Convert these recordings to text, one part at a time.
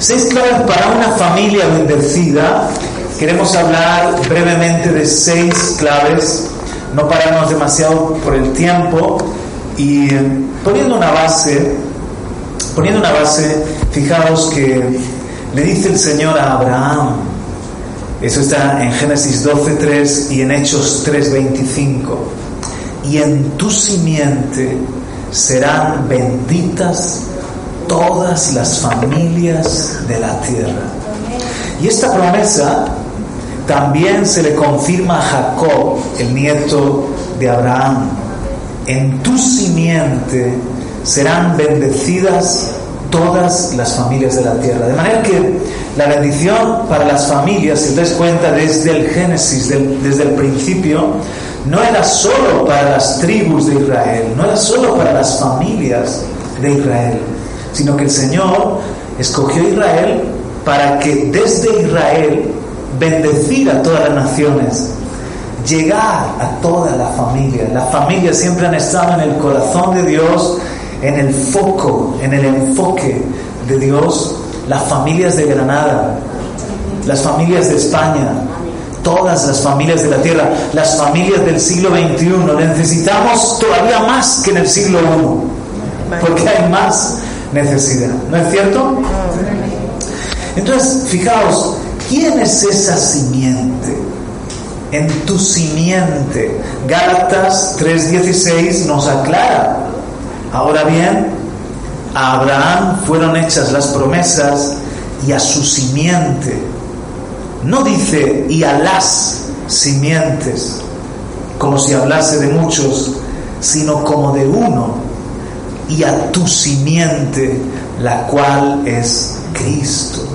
Seis claves para una familia bendecida. Queremos hablar brevemente de seis claves, no pararnos demasiado por el tiempo y poniendo una base, poniendo una base, fijaos que le dice el Señor a Abraham, eso está en Génesis 12.3 y en Hechos 3.25, y en tu simiente serán benditas todas las familias de la tierra. Y esta promesa también se le confirma a Jacob, el nieto de Abraham. En tu simiente serán bendecidas todas las familias de la tierra. De manera que la bendición para las familias, si te das cuenta desde el Génesis, desde el principio, no era solo para las tribus de Israel, no era solo para las familias de Israel, sino que el Señor escogió a Israel para que desde Israel bendecir a todas las naciones, llegar a toda la familia. Las familias siempre han estado en el corazón de Dios, en el foco, en el enfoque de Dios. Las familias de Granada, las familias de España, todas las familias de la tierra, las familias del siglo XXI. Necesitamos todavía más que en el siglo I, porque hay más necesidad. ¿No es cierto? Entonces, fijaos, ¿quién es esa simiente? En tu simiente. Gálatas 3:16 nos aclara. Ahora bien, a Abraham fueron hechas las promesas y a su simiente. No dice y a las simientes, como si hablase de muchos, sino como de uno y a tu simiente, la cual es Cristo.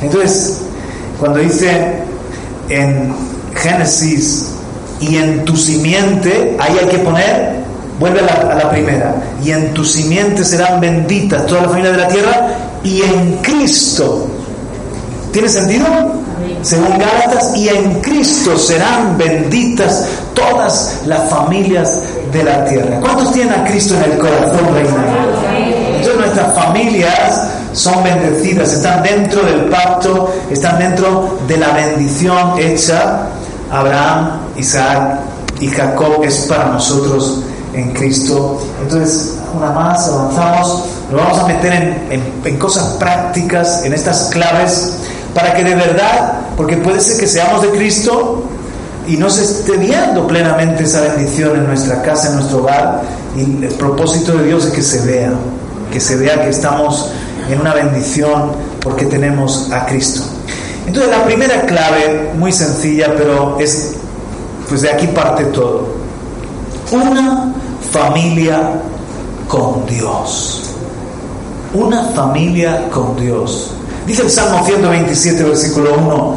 Entonces, cuando dice en Génesis, y en tu simiente, ahí hay que poner, vuelve a la, primera, y en tu simiente serán benditas toda la familia de la tierra, y en Cristo. ¿Tiene sentido? Según Gálatas, y en Cristo serán benditas todas las familias de la tierra. ¿Cuántos tienen a Cristo en el corazón, reina? Entonces nuestras familias son bendecidas, están dentro del pacto, están dentro de la bendición hecha. Abraham, Isaac y Jacob es para nosotros en Cristo. Entonces, una más, avanzamos, nos vamos a meter en, en cosas prácticas, en estas claves, para que de verdad, porque puede ser que seamos de Cristo, y no se esté viendo plenamente esa bendición en nuestra casa, en nuestro hogar. Y el propósito de Dios es que se vea, que se vea que estamos en una bendición porque tenemos a Cristo. Entonces la primera clave, muy sencilla, pero es, pues de aquí parte todo. Una familia con Dios. Una familia con Dios. Dice el Salmo 127, versículo 1,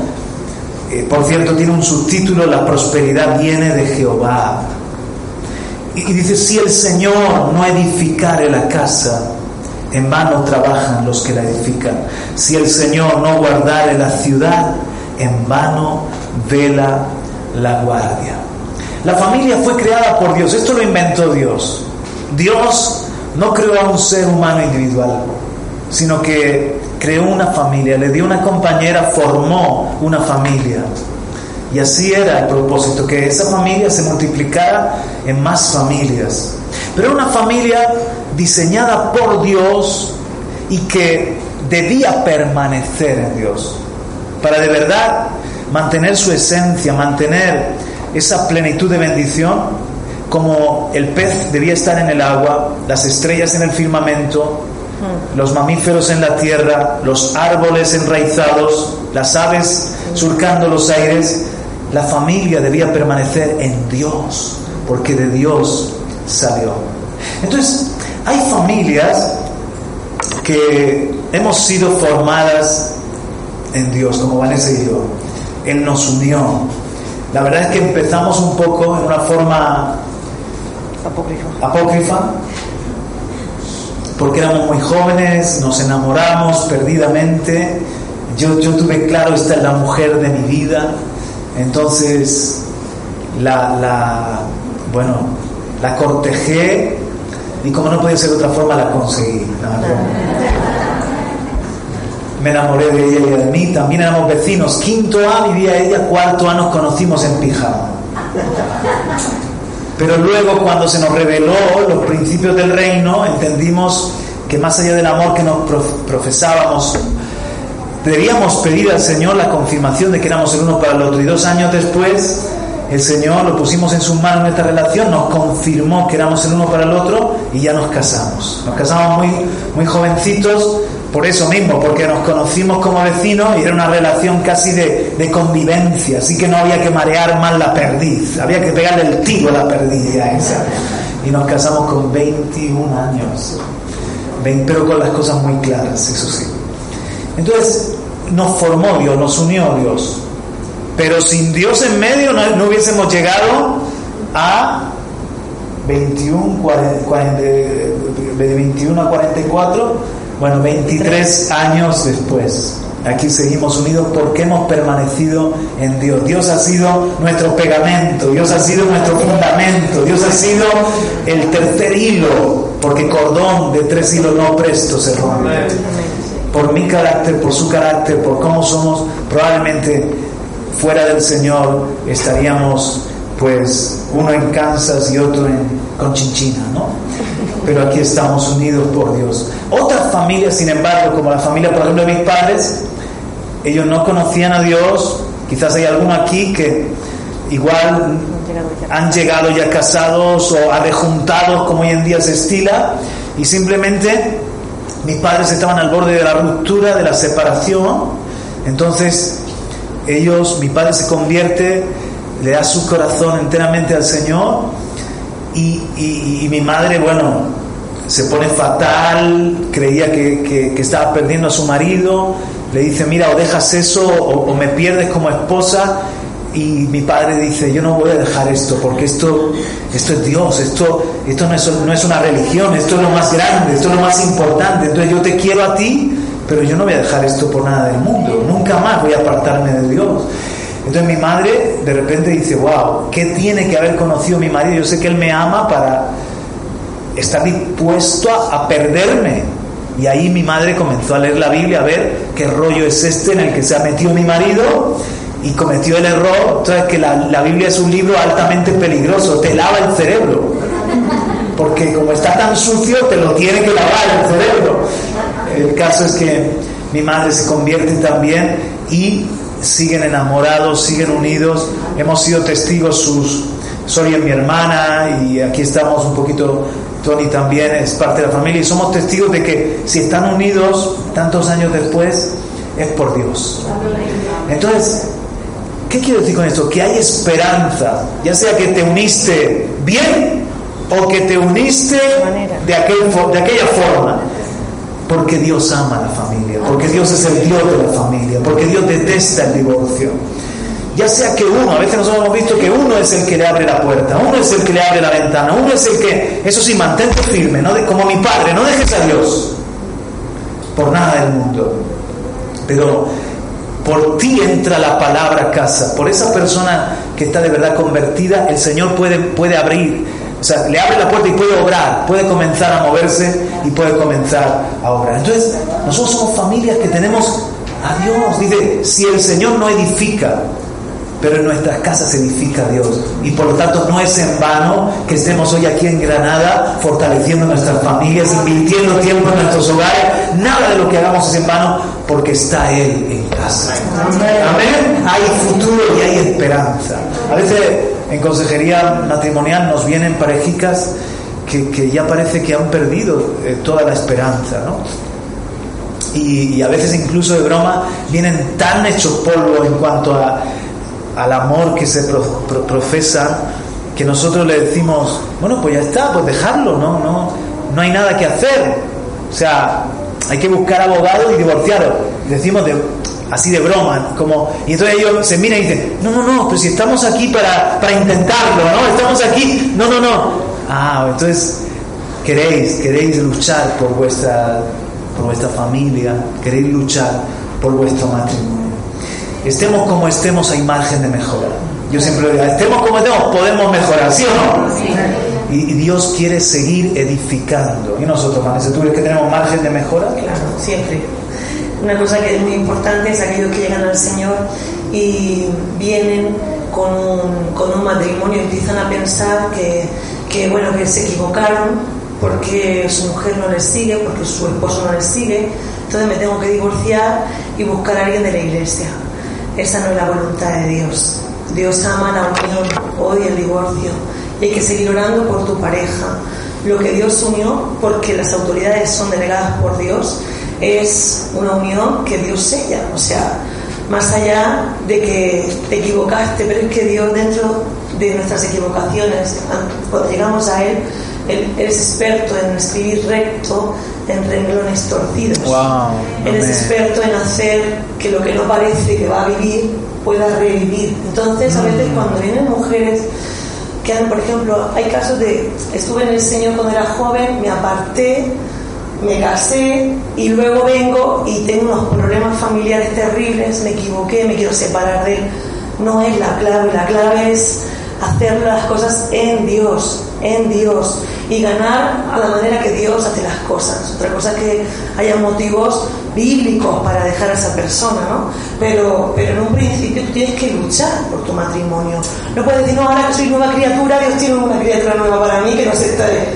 eh, por cierto, tiene un subtítulo, La prosperidad viene de Jehová. Y, dice, si el Señor no edificare la casa, en vano trabajan los que la edifican. Si el Señor no guardare la ciudad, en vano vela la guardia. La familia fue creada por Dios, esto lo inventó Dios. Dios no creó a un ser humano individual, sino que creó una familia, le dio una compañera, formó una familia. Y así era el propósito, que esa familia se multiplicara en más familias. Pero una familia diseñada por Dios y que debía permanecer en Dios. Para de verdad mantener su esencia, mantener esa plenitud de bendición, como el pez debía estar en el agua, las estrellas en el firmamento, los mamíferos en la tierra, los árboles enraizados, las aves surcando los aires, la familia debía permanecer en Dios, porque de Dios salió. Entonces, hay familias que hemos sido formadas en Dios, como Vanessa y yo. Él nos unió. La verdad es que empezamos un poco en una forma apócrifa porque éramos muy jóvenes, nos enamoramos perdidamente. Yo, tuve claro, esta es la mujer de mi vida. Entonces, la, la, bueno, la cortejé y como no podía ser de otra forma, la conseguí. me enamoré de ella y de mí. También éramos vecinos. Quinto A vivía ella, cuarto A nos conocimos en pijama. Pero luego cuando se nos reveló los principios del reino, entendimos que más allá del amor que nos profesábamos, debíamos pedir al Señor la confirmación de que éramos el uno para el otro. Y dos años después, el Señor lo pusimos en sus manos en esta relación, nos confirmó que éramos el uno para el otro y ya nos casamos. Nos casamos muy, muy jovencitos por eso mismo, porque nos conocimos como vecinos y era una relación casi de, convivencia, así que no había que marear más la perdiz, había que pegarle el tiro a la perdiz ya. Y nos casamos con 21 años, pero con las cosas muy claras, eso sí. Entonces, nos formó Dios, nos unió Dios, pero sin Dios en medio no, hubiésemos llegado a 21, 40, de 21 a 44 bueno, 23 años después, aquí seguimos unidos porque hemos permanecido en Dios. Dios ha sido nuestro pegamento, Dios ha sido nuestro fundamento, Dios ha sido el tercer hilo, porque cordón de tres hilos no presto se rompe. Por mi carácter, por su carácter, por cómo somos, probablemente fuera del Señor estaríamos pues uno en Kansas y otro en Conchinchina, ¿no? pero aquí estamos unidos por Dios. Otras familias, sin embargo, como la familia, por ejemplo, de mis padres, ellos no conocían a Dios, quizás hay alguno aquí que igual han llegado ya casados o arrejuntados, como hoy en día se estila, y simplemente mis padres estaban al borde de la ruptura, de la separación, entonces ellos, mi padre se convierte, le da su corazón enteramente al Señor, y, mi madre, bueno, se pone fatal, creía que, estaba perdiendo a su marido, le dice, mira, o dejas eso o, me pierdes como esposa. Y mi padre dice, yo no voy a dejar esto, porque esto, esto es Dios, esto, esto no, es, no es una religión, esto es lo más grande, esto es lo más importante. Entonces yo te quiero a ti, pero yo no voy a dejar esto por nada del mundo, nunca más voy a apartarme de Dios. Entonces mi madre de repente dice, wow, ¿qué tiene que haber conocido mi marido? Yo sé que él me ama para estar dispuesto a, perderme. Y ahí mi madre comenzó a leer la Biblia, a ver qué rollo es este en el que se ha metido mi marido y cometió el error. Entonces que la, la Biblia es un libro altamente peligroso, te lava el cerebro. Porque como está tan sucio, te lo tiene que lavar el cerebro. El caso es que mi madre se convierte también y siguen enamorados, siguen unidos. Hemos sido testigos, sus, y mi hermana, y aquí estamos un poquito, Tony también es parte de la familia, y somos testigos de que si están unidos tantos años después, es por Dios. Entonces, ¿qué quiero decir con esto? Que hay esperanza, ya sea que te uniste bien o que te uniste de aquella forma. Porque Dios ama a la familia, porque Dios es el Dios de la familia, porque Dios detesta el divorcio. Ya sea que uno, a veces nosotros hemos visto que uno es el que le abre la puerta, uno es el que le abre la ventana, uno es el que, eso sí, mantente firme, ¿no? como mi padre, no dejes a Dios por nada del mundo. Pero por ti entra la palabra casa, por esa persona que está de verdad convertida, el Señor puede, puede abrir o sea, le abre la puerta y puede obrar, puede comenzar a moverse y puede comenzar a obrar. Entonces, nosotros somos familias que tenemos a Dios. Dice, si el Señor no edifica, pero en nuestras casas edifica Dios. Y por lo tanto no es en vano que estemos hoy aquí en Granada fortaleciendo nuestras familias, invirtiendo tiempo en nuestros hogares. Nada de lo que hagamos es en vano porque está Él en casa. Amén. Hay futuro y hay esperanza. A veces en consejería matrimonial nos vienen parejicas que, ya parece que han perdido eh, toda la esperanza, ¿no? Y, a veces incluso de broma vienen tan hechos polvo en cuanto a, al amor que se profesa que nosotros le decimos, bueno, pues ya está, pues dejarlo, ¿no? No, no hay nada que hacer. O sea, hay que buscar abogados y divorciaros. Decimos de, así de broma, como, y entonces ellos se miran y dicen, no, no, no, pero si estamos aquí para, para intentarlo, ¿no? Estamos aquí, no, no, no. Ah, entonces queréis, queréis luchar por vuestra, por vuestra familia, queréis luchar por vuestro matrimonio. Estemos como estemos, hay margen de mejora. Yo siempre digo, estemos como estemos, podemos mejorar, ¿sí o no? Y, Dios quiere seguir edificando. ¿Y nosotros, Vanessa, tú crees que tenemos margen de mejora? Claro, siempre. una cosa que es muy importante es aquellos que llegan al Señor y vienen con un, con un matrimonio y empiezan a pensar que, que, bueno, que se equivocaron porque su mujer no les sigue, porque su esposo no les sigue, entonces me tengo que divorciar y buscar a alguien de la iglesia. Esa no es la voluntad de Dios. Dios ama la unión, odia el divorcio. Y hay que seguir orando por tu pareja. Lo que Dios unió, porque las autoridades son delegadas por Dios, es una unión que Dios sella. O sea, más allá de que te equivocaste, pero es que Dios dentro de nuestras equivocaciones, cuando llegamos a Él, Él es experto en escribir recto en renglones torcidos. Él es experto en hacer que lo que no parece que va a vivir pueda revivir. Entonces, a veces mm. cuando vienen mujeres que han, por ejemplo, hay casos de, estuve en el Señor cuando era joven, me aparté, me casé y luego vengo y tengo unos problemas familiares terribles, me equivoqué, me quiero separar de él. No es la clave, la clave es hacer las cosas en Dios, en Dios y ganar a la manera que Dios hace las cosas. Otra cosa es que haya motivos bíblicos para dejar a esa persona, ¿no? Pero, pero en un principio tú tienes que luchar por tu matrimonio. No puedes decir, no, ahora que soy nueva criatura, Dios tiene una criatura nueva para mí que no sé, este,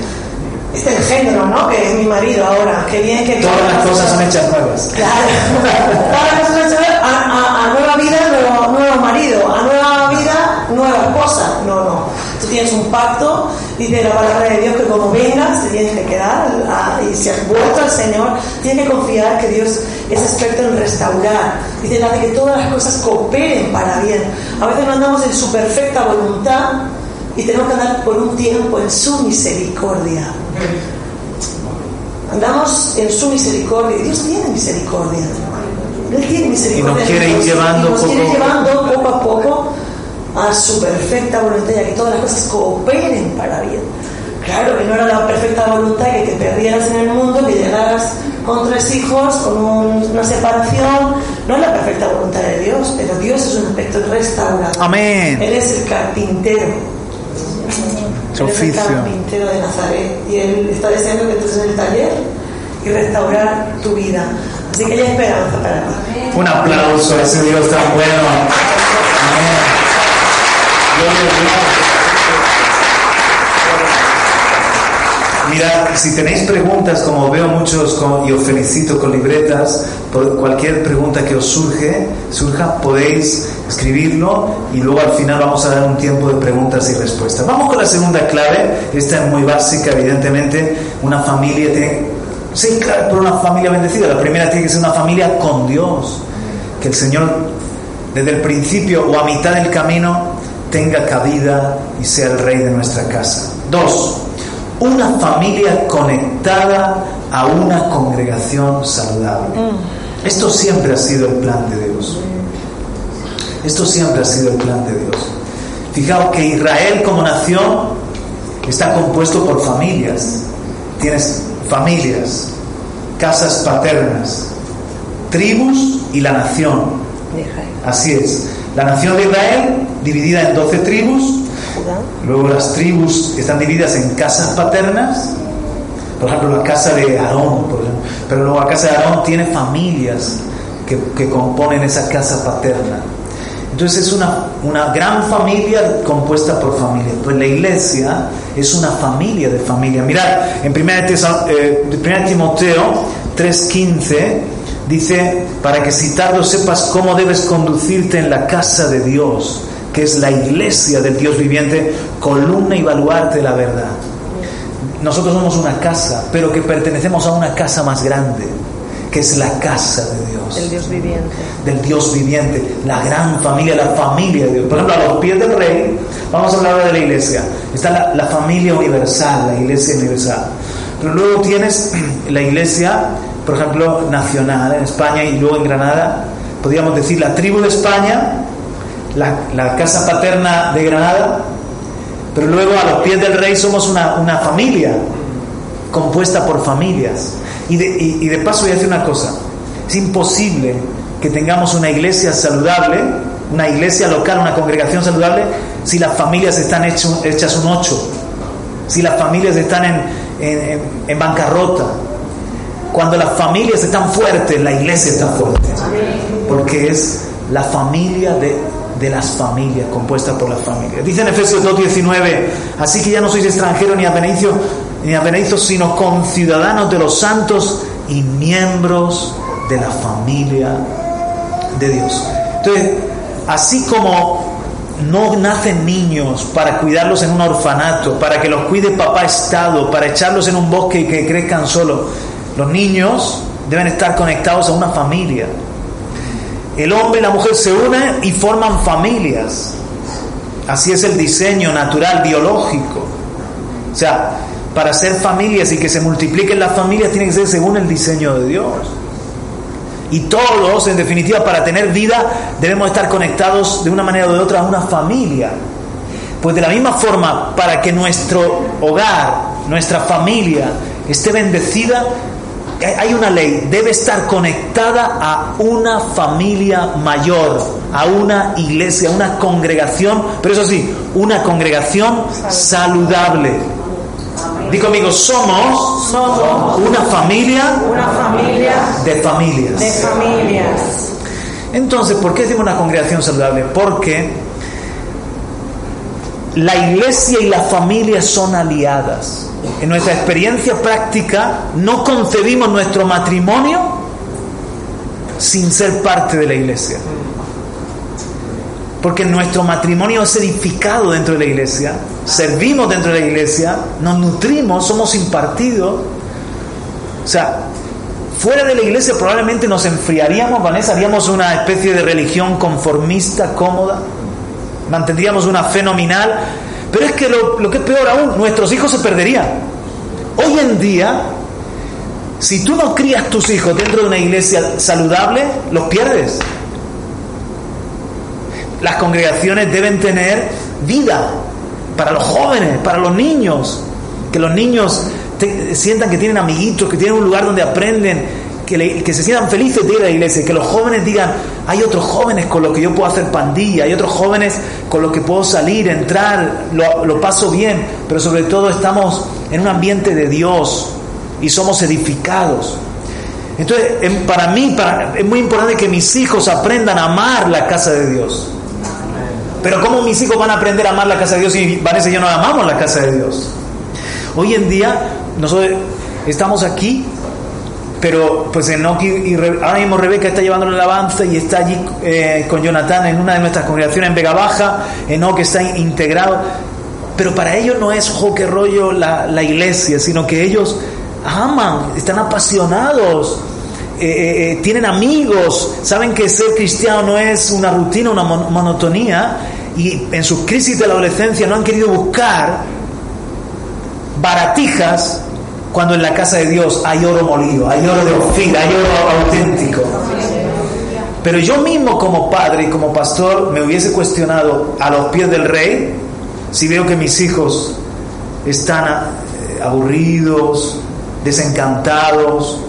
este género, ¿no? Que es mi marido ahora. Qué bien que... Todas las cosas son hechas nuevas. Claro. Todas las cosas son hechas a, a, nueva vida, nuevo, nuevo marido. A nueva vida, nueva esposa. No, no. Tú tienes un pacto Dice la palabra de Dios que como vengas te tienes que quedar y si has vuelto al Señor, tienes que confiar que Dios es experto en restaurar. Dice, hace que todas las cosas cooperen para bien. A veces no andamos en su perfecta voluntad y tenemos que andar por un tiempo en su misericordia. Andamos en su misericordia. Dios tiene misericordia. Él tiene misericordia. Y nos quiere ir llevando, nos quiere llevando poco a poco a su perfecta voluntad y a que todas las cosas cooperen para bien. Claro que no era la perfecta voluntad que te perdieras en el mundo, que llegaras con tres hijos, con una separación. No es la perfecta voluntad de Dios, pero Dios es un aspecto restaurador. Amén. Él es el carpintero. Su Él es el carpintero de Nazaret. Y Él está deseando que entres en el taller y restaurar tu vida. Así que hay esperanza para ti. Un aplauso a ese Dios tan bueno. Amén. Mira, si tenéis preguntas, como veo muchos, y os felicito con libretas, por cualquier pregunta que os surge, surja, podéis escribirlo y luego al final vamos a dar un tiempo de preguntas y respuestas. Vamos con la segunda clave, esta es muy básica, evidentemente, una familia tiene, sí, claro, pero una familia bendecida, la primera tiene que ser una familia con Dios, que el Señor desde el principio o a mitad del camino tenga cabida y sea el rey de nuestra casa. Dos, una familia conectada a una congregación saludable. Mm. Esto siempre ha sido el plan de Dios. Esto siempre ha sido el plan de Dios. Fijaos que Israel como nación está compuesto por familias. Tienes familias, casas paternas, tribus y la nación. Así es. La nación de Israel, dividida en 12 tribus, luego las tribus están divididas en casas paternas, por ejemplo la casa de Aarón, pero luego la casa de Aarón tiene familias que, componen esa casa paterna. Entonces es una, una, gran familia compuesta por familia. Pues la iglesia es una familia de familia. Mirad, en 1 eh, Timoteo 3:15 Dice, para que si tardo sepas cómo debes conducirte en la casa de Dios, que es la iglesia del Dios viviente, columna y baluarte de la verdad. Nosotros somos una casa, pero que pertenecemos a una casa más grande, que es la casa de Dios. Del Dios viviente. Del Dios viviente, la gran familia, la familia de Dios. Por ejemplo, a los pies del rey, vamos a hablar de la iglesia. Está la, la familia universal, la iglesia universal. Pero luego tienes la iglesia por ejemplo, nacional en España y luego en Granada, podríamos decir la tribu de España, la, casa paterna de Granada, pero luego a los pies del rey somos una, familia compuesta por familias. Y de, y, de paso voy a decir una cosa, es imposible que tengamos una iglesia saludable, una iglesia local, una congregación saludable, si las familias están hechas un ocho, si las familias están en, en bancarrota, cuando las familias están fuertes, la iglesia está fuerte. Porque es la familia de, de las familias, compuesta por las familias. Dice en Efesios 2.19, así que ya no sois extranjeros ni avenizos, ni avenizos, sino conciudadanos de los santos y miembros de la familia de Dios. Entonces, así como no nacen niños para cuidarlos en un orfanato, para que los cuide papá Estado, para echarlos en un bosque y que crezcan solos, los niños deben estar conectados a una familia. El hombre y la mujer se unen y forman familias. Así es el diseño natural, biológico. O sea, para ser familias y que se multipliquen las familias tiene que ser según el diseño de Dios. Y todos, en definitiva, para tener vida debemos estar conectados de una manera o de otra a una familia. Pues de la misma forma, para que nuestro hogar, nuestra familia esté bendecida, hay una ley, debe estar conectada a una familia mayor, a una iglesia, a una congregación, pero eso sí, una congregación saludable. Digo conmigo, somos, una familia, una familia de familias. De familias. Entonces, ¿por qué decimos una congregación saludable? Porque la iglesia y la familia son aliadas. En nuestra experiencia práctica no concebimos nuestro matrimonio sin ser parte de la iglesia. Porque nuestro matrimonio es edificado dentro de la iglesia, servimos dentro de la iglesia, nos nutrimos, somos impartidos. O sea, fuera de la iglesia probablemente nos enfriaríamos, Vanessa, haríamos una especie de religión conformista, cómoda, mantendríamos una fe nominal, pero es que lo, que es peor aún, nuestros hijos se perderían. Hoy en día, si tú no crías tus hijos dentro de una iglesia saludable, los pierdes las congregaciones deben tener vida para los jóvenes, para los niños, que los niños sientan que tienen amiguitos, que tienen un lugar donde aprenden, que, se sientan felices de ir a la iglesia, que los jóvenes digan, hay otros jóvenes con los que yo puedo hacer pandilla, hay otros jóvenes con los que puedo salir, entrar, lo, paso bien, pero sobre todo estamos en un ambiente de Dios y somos edificados. Entonces, para mí es muy importante que mis hijos aprendan a amar la casa de Dios. Pero ¿cómo mis hijos van a aprender a amar la casa de Dios si Vanessa y yo no amamos la casa de Dios? Hoy en día nosotros estamos aquí, pero pues Enoch y, ahora mismo Rebeca está llevando la alabanza y está allí eh, con Jonathan en una de nuestras congregaciones en Vega Baja, Enoch está integrado, pero para ellos no es jo que rollo la, la iglesia, sino que ellos aman, están apasionados eh, eh, eh, tienen amigos, saben que ser cristiano no es una rutina, una monotonía, y en sus crisis de la adolescencia no han querido buscar baratijas cuando en la casa de Dios hay oro molido, hay oro de Ofir, hay oro auténtico. Pero yo mismo como padre y como pastor me hubiese cuestionado a los pies del rey si veo que mis hijos están aburridos, desencantados,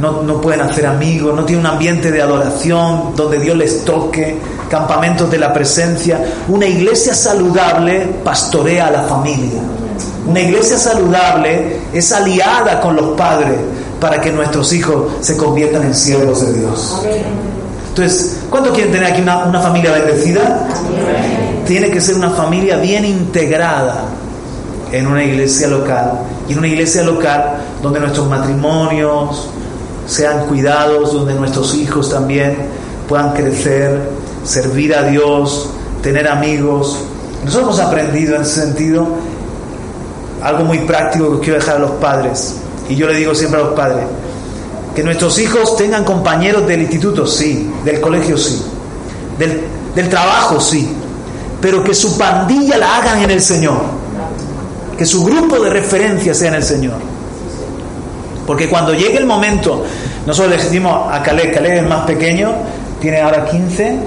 no, pueden hacer amigos, no tienen un ambiente de adoración donde Dios les toque, campamentos de la presencia. Una iglesia saludable pastorea a la familia. Una iglesia saludable es aliada con los padres para que nuestros hijos se conviertan en siervos de Dios. Entonces, ¿cuántos quieren tener aquí una, una familia bendecida? Tiene que ser una familia bien integrada en una iglesia local y en una iglesia local donde nuestros matrimonios, sean cuidados, donde nuestros hijos también puedan crecer, servir a Dios, tener amigos. Nosotros hemos aprendido en ese sentido algo muy práctico que quiero dejar a los padres. Y yo le digo siempre a los padres, que nuestros hijos tengan compañeros del instituto, sí, del colegio, sí, del, del trabajo, sí, pero que su pandilla la hagan en el Señor, que su grupo de referencia sea en el Señor. Porque cuando llegue el momento, nosotros le decimos a Caleb, Caleb es más pequeño, tiene ahora 15,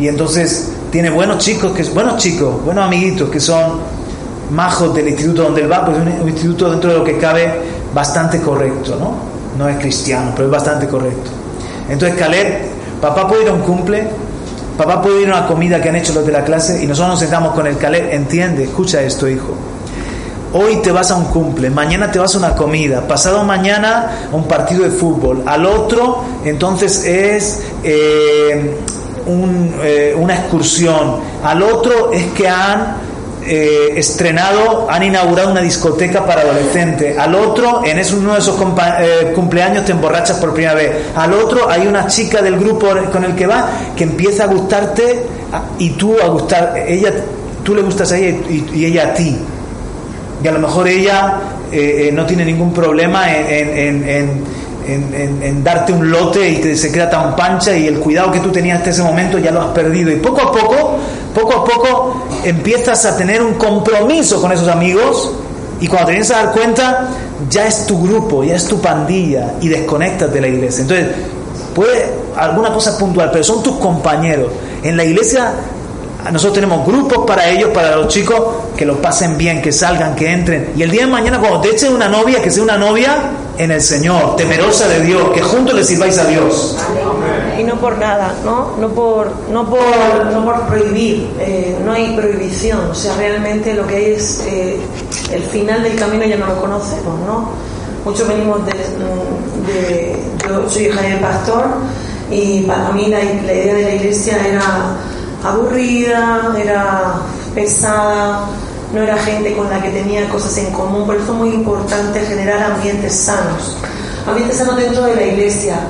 y entonces tiene buenos chicos, que, buenos chicos, buenos amiguitos que son majos del instituto donde él va, pues es un, instituto dentro de lo que cabe bastante correcto, ¿no? No es cristiano, pero es bastante correcto. Entonces Caleb, papá puede ir a un cumple, papá puede ir a una comida que han hecho los de la clase y nosotros nos sentamos con el Caleb, entiende, escucha esto, hijo Hoy te vas a un cumple, mañana te vas a una comida, pasado mañana a un partido de fútbol, al otro entonces es eh, eh, una excursión, al otro es que han eh, estrenado, han inaugurado una discoteca para adolescentes, al otro en uno de esos cumpleaños te emborrachas por primera vez, al otro hay una chica del grupo con el que va que empieza a gustarte y tú a gustar, ella, tú le gustas a ella y ella a ti. Y a lo mejor ella eh, eh, no tiene ningún problema en, en, darte un lote y que se queda tan pancha y el cuidado que tú tenías hasta ese momento ya lo has perdido. Y poco a poco, poco a poco empiezas a tener un compromiso con esos amigos y cuando te vienes a dar cuenta ya es tu grupo, ya es tu pandilla y desconectas de la iglesia. Entonces, puede alguna cosa puntual, pero son tus compañeros. En la iglesia nosotros tenemos grupos para ellos, para los chicos, que lo pasen bien, que salgan, que entren. Y el día de mañana, cuando te echen una novia, que sea una novia en el Señor, temerosa de Dios, que juntos le sirváis a Dios. No por nada, ¿no? No por, no por, no por prohibir, eh, no hay prohibición. O sea, realmente lo que es eh, el final del camino ya no lo conocemos, ¿no? Muchos venimos de, de yo soy hija de pastor y para mí la idea de la iglesia era aburrida, era pesada, no era gente con la que tenía cosas en común. Por eso es muy importante generar ambientes sanos. Ambientes sanos dentro de la iglesia.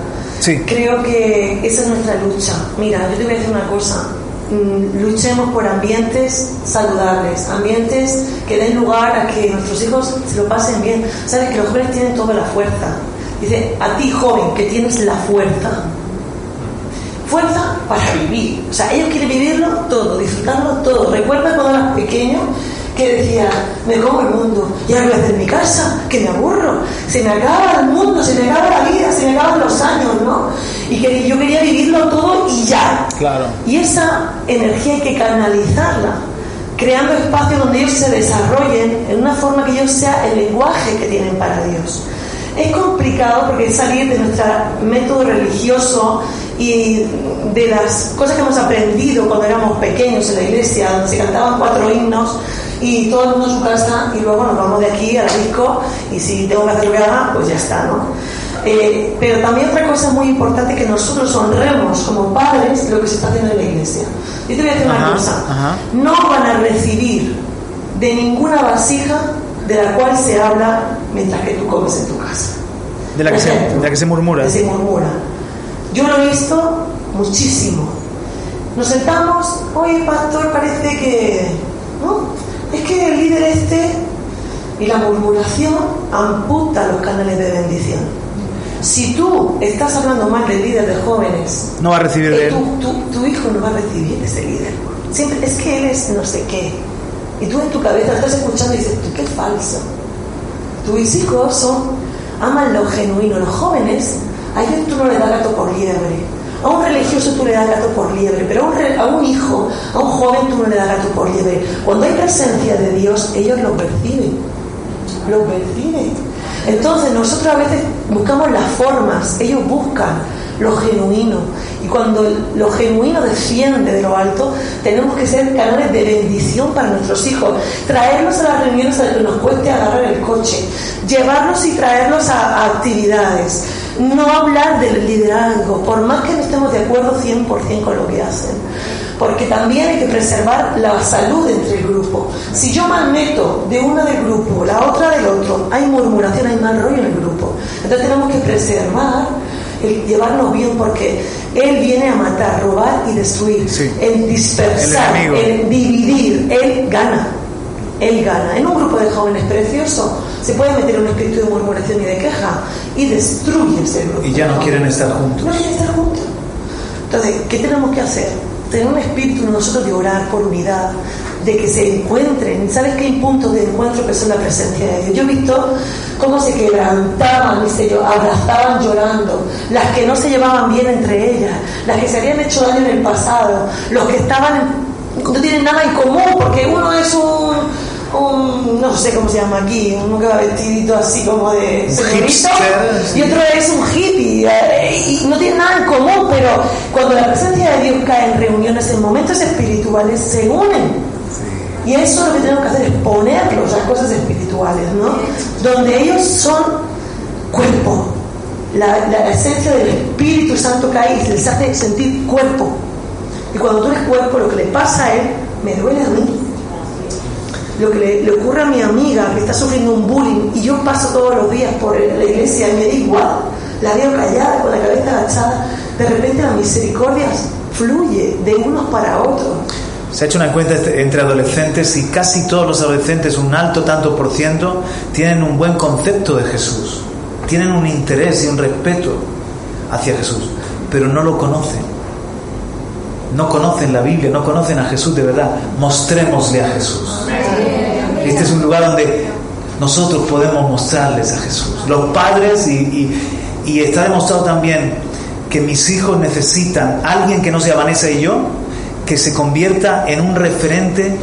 Creo que esa es nuestra lucha. Mira, yo te voy a decir una cosa. Mm, luchemos por ambientes saludables, ambientes que den lugar a que nuestros hijos se lo pasen bien. Sabes que los jóvenes tienen toda la fuerza. Dice, a ti joven que tienes la fuerza, fuerza para vivir. O sea, ellos quieren vivirlo todo, disfrutarlo todo. Recuerda cuando eras pequeño que decía, me como el mundo, y ahora voy a hacer mi casa, que me aburro, se me acaba el mundo, se me acaba la vida, se me acaban los años, ¿no? Y que yo quería vivirlo todo y ya. Claro. Y esa energía hay que canalizarla, creando espacios donde ellos se desarrollen en una forma que ellos sea el lenguaje que tienen para Dios. Es complicado porque es salir de nuestro método religioso y de las cosas que hemos aprendido cuando éramos pequeños en la iglesia, donde se cantaban cuatro himnos y todo el mundo en su casa y luego nos vamos de aquí al disco y si tengo que hacer lo pues ya está, ¿no? Eh, pero también otra cosa muy importante que nosotros honremos como padres lo que se está haciendo en la iglesia. Yo te voy a decir una cosa, no van a recibir de ninguna vasija de la cual se habla mientras que tú comes en tu casa. De la que, se, de la que se murmura. se murmura. Yo lo he visto muchísimo. Nos sentamos, oye pastor, parece que... ¿no? Es que el líder este y la murmuración amputa los canales de bendición. Si tú estás hablando mal del líder de jóvenes, no va a recibir de él. Tu, tu, hijo no va a recibir ese líder. Siempre, es que él es no sé qué. Y tú en tu cabeza estás escuchando y dices, tú qué falso. Tus hijos son, aman lo genuino. Los jóvenes a ellos tú no le das gato por liebre. A un religioso tú le das gato por liebre, pero a un, hijo, a un joven tú no le das gato por liebre. Cuando hay presencia de Dios, ellos lo perciben. Lo perciben. Entonces nosotros a veces buscamos las formas, ellos buscan lo genuino. Y cuando lo genuino desciende de lo alto, tenemos que ser canales de bendición para nuestros hijos. Traerlos a las reuniones a que nos cueste agarrar el coche. Llevarlos y traerlos a actividades no hablar del liderazgo, por más que no estemos de acuerdo 100% con lo que hacen. Porque también hay que preservar la salud entre el grupo. Si yo meto de una del grupo, la otra del otro, hay murmuración, hay mal rollo en el grupo. Entonces tenemos que preservar el llevarnos bien porque Él viene a matar, robar y destruir, en dispersar, en dividir. Él gana. Él gana. En un grupo de jóvenes preciosos se puede meter un espíritu de murmuración y de queja y destruye ese grupo. Y ya no quieren estar juntos. No quieren estar juntos. Entonces, ¿qué tenemos que hacer? Tener un espíritu nosotros de orar por unidad, de que se encuentren. ¿Sabes qué hay puntos de encuentro que son la presencia de Dios? Yo he visto cómo se quebrantaban, y abrazaban llorando, las que no se llevaban bien entre ellas, las que se habían hecho daño en el pasado, los que estaban no tienen nada en común porque uno es un un, no sé cómo se llama aquí, uno que va vestidito así como de y otro es un hippie, eh, y no tiene nada en común, pero cuando la presencia de Dios cae en reuniones, en momentos espirituales, se unen. Y eso lo que tenemos que hacer es ponerlos a cosas espirituales, ¿no? Donde ellos son cuerpo. La, la esencia del Espíritu Santo cae y les hace sentir cuerpo. Y cuando tú eres cuerpo, lo que le pasa a él me duele a mí. Lo que le, ocurre a mi amiga que está sufriendo un bullying y yo paso todos los días por la iglesia y me da igual, la veo callada con la cabeza agachada, de repente la misericordia fluye de unos para otros. Se ha hecho una encuesta entre adolescentes y casi todos los adolescentes, un alto tanto por ciento, tienen un buen concepto de Jesús, tienen un interés y un respeto hacia Jesús, pero no lo conocen no conocen la Biblia, no conocen a Jesús de verdad, mostrémosle a Jesús. Este es un lugar donde nosotros podemos mostrarles a Jesús. Los padres, y, y, está demostrado también que mis hijos necesitan alguien que no sea Vanessa y yo, que se convierta en un referente,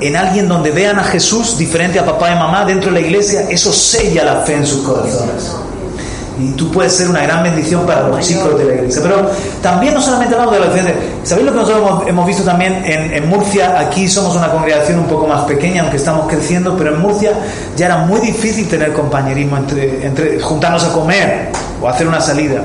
en alguien donde vean a Jesús diferente a papá y mamá dentro de la iglesia, eso sella la fe en sus corazones y tú puedes ser una gran bendición para los chicos de la iglesia. Pero también no solamente hablamos de la adolescentes, ¿sabéis lo que nosotros hemos, visto también en, Murcia? Aquí somos una congregación un poco más pequeña, aunque estamos creciendo, pero en Murcia ya era muy difícil tener compañerismo entre, entre juntarnos a comer o hacer una salida.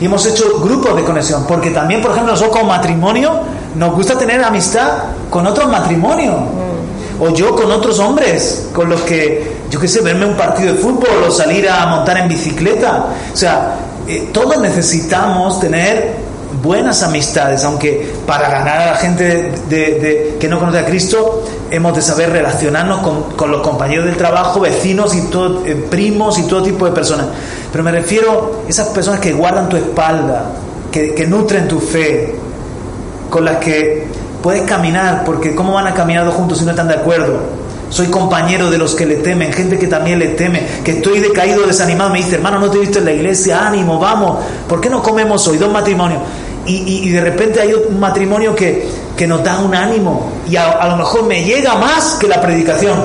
Y hemos hecho grupos de conexión, porque también, por ejemplo, nosotros como matrimonio nos gusta tener amistad con otros matrimonios. Mm. O yo con otros hombres, con los que yo qué sé, verme un partido de fútbol o salir a montar en bicicleta. O sea, eh, todos necesitamos tener buenas amistades, aunque para ganar a la gente de, que no conoce a Cristo hemos de saber relacionarnos con, los compañeros del trabajo, vecinos y todo, eh, primos y todo tipo de personas. Pero me refiero a esas personas que guardan tu espalda, que, que nutren tu fe, con las que puedes caminar, porque ¿cómo van a caminar dos juntos si no están de acuerdo? Soy compañero de los que le temen, gente que también le teme, que estoy decaído, desanimado. Me dice, hermano, no te he visto en la iglesia, ánimo, vamos. ¿Por qué no comemos hoy? Dos matrimonios. Y, de repente hay un matrimonio que, que nos da un ánimo. Y a, lo mejor me llega más que la predicación.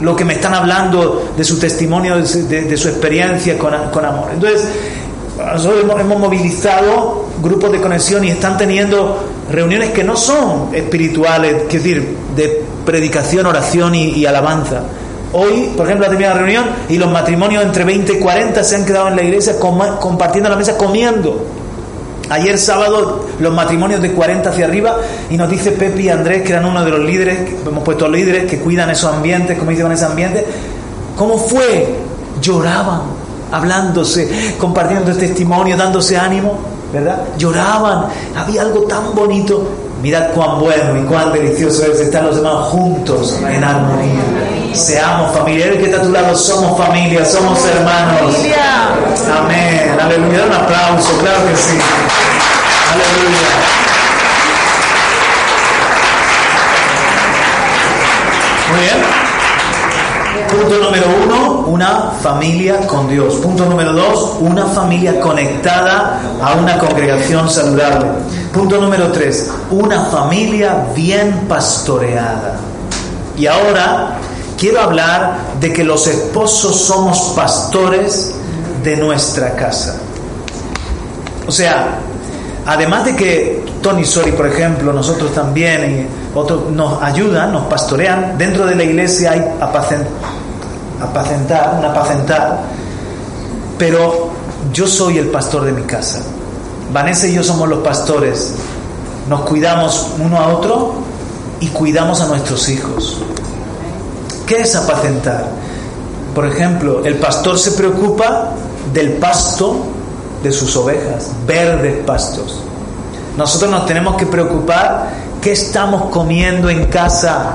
Lo que me están hablando de su testimonio, de, su experiencia con, con, amor. Entonces, nosotros hemos, hemos movilizado grupos de conexión y están teniendo reuniones que no son espirituales, es decir, de predicación, oración y, alabanza. Hoy, por ejemplo, ha terminado la reunión y los matrimonios entre 20 y 40 se han quedado en la iglesia compartiendo la mesa, comiendo. Ayer sábado los matrimonios de 40 hacia arriba y nos dice Pepe y Andrés, que eran uno de los líderes, hemos puesto líderes que cuidan esos ambientes, como dicen ese ambiente, ¿cómo fue? Lloraban, hablándose, compartiendo testimonio, dándose ánimo, ¿verdad? Lloraban, había algo tan bonito Mirad cuán bueno y cuán delicioso es estar los demás juntos en armonía. Seamos familia. El que está a tu lado somos familia, somos hermanos. Amén. Aleluya. Un aplauso, claro que sí. Aleluya. Muy bien. Punto número uno, una familia con Dios. Punto número dos, una familia conectada a una congregación saludable. Punto número tres, una familia bien pastoreada. Y ahora quiero hablar de que los esposos somos pastores de nuestra casa. O sea, además de que Tony Sori, por ejemplo, nosotros también otros nos ayudan, nos pastorean, dentro de la iglesia hay apacentar, un apacentar, pero yo soy el pastor de mi casa. Vanessa y yo somos los pastores. Nos cuidamos uno a otro y cuidamos a nuestros hijos. ¿Qué es apacentar? Por ejemplo, el pastor se preocupa del pasto de sus ovejas, verdes pastos. Nosotros nos tenemos que preocupar qué estamos comiendo en casa.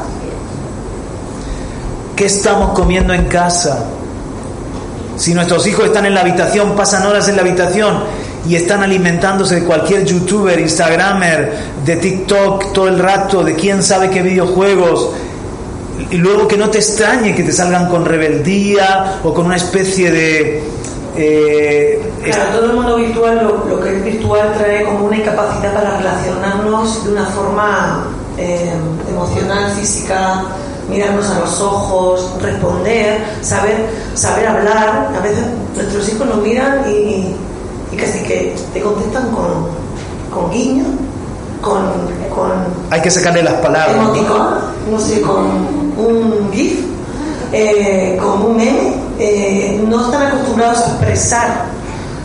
¿Qué estamos comiendo en casa? Si nuestros hijos están en la habitación, pasan horas en la habitación y están alimentándose de cualquier youtuber, instagramer, de TikTok todo el rato, de quién sabe qué videojuegos, y luego que no te extrañe que te salgan con rebeldía o con una especie de... Eh, claro, todo el mundo virtual, lo, que es virtual trae como una incapacidad para relacionarnos de una forma eh, emocional, física, mirarnos a los ojos, responder, saber, saber hablar. A veces nuestros hijos nos miran y y casi que te contestan con, con guiño con, con Hay que sacarle las palabras. emoticón, no sé, con un GIF, eh, con un meme, eh, no están acostumbrados a expresar.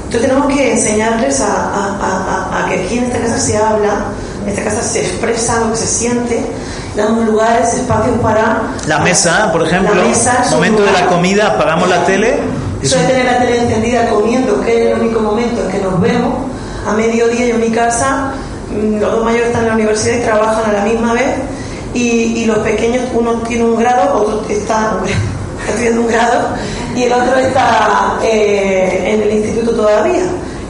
Entonces tenemos que enseñarles a, a- a- a- a que aquí en esta casa se habla, en esta casa se expresa lo que se siente, damos lugares, espacios para... La mesa, por ejemplo, La mesa es momento de la comida, apagamos la tele. es Suele un- tener la tele encendida comiendo, que es el único momento en que nos vemos. A mediodía yo en mi casa, mm, los dos mayores están en la universidad y trabajan a la misma vez. Y, y los pequeños, uno tiene un grado, otro está, está estudiando un grado, y el otro está eh, en el instituto todavía.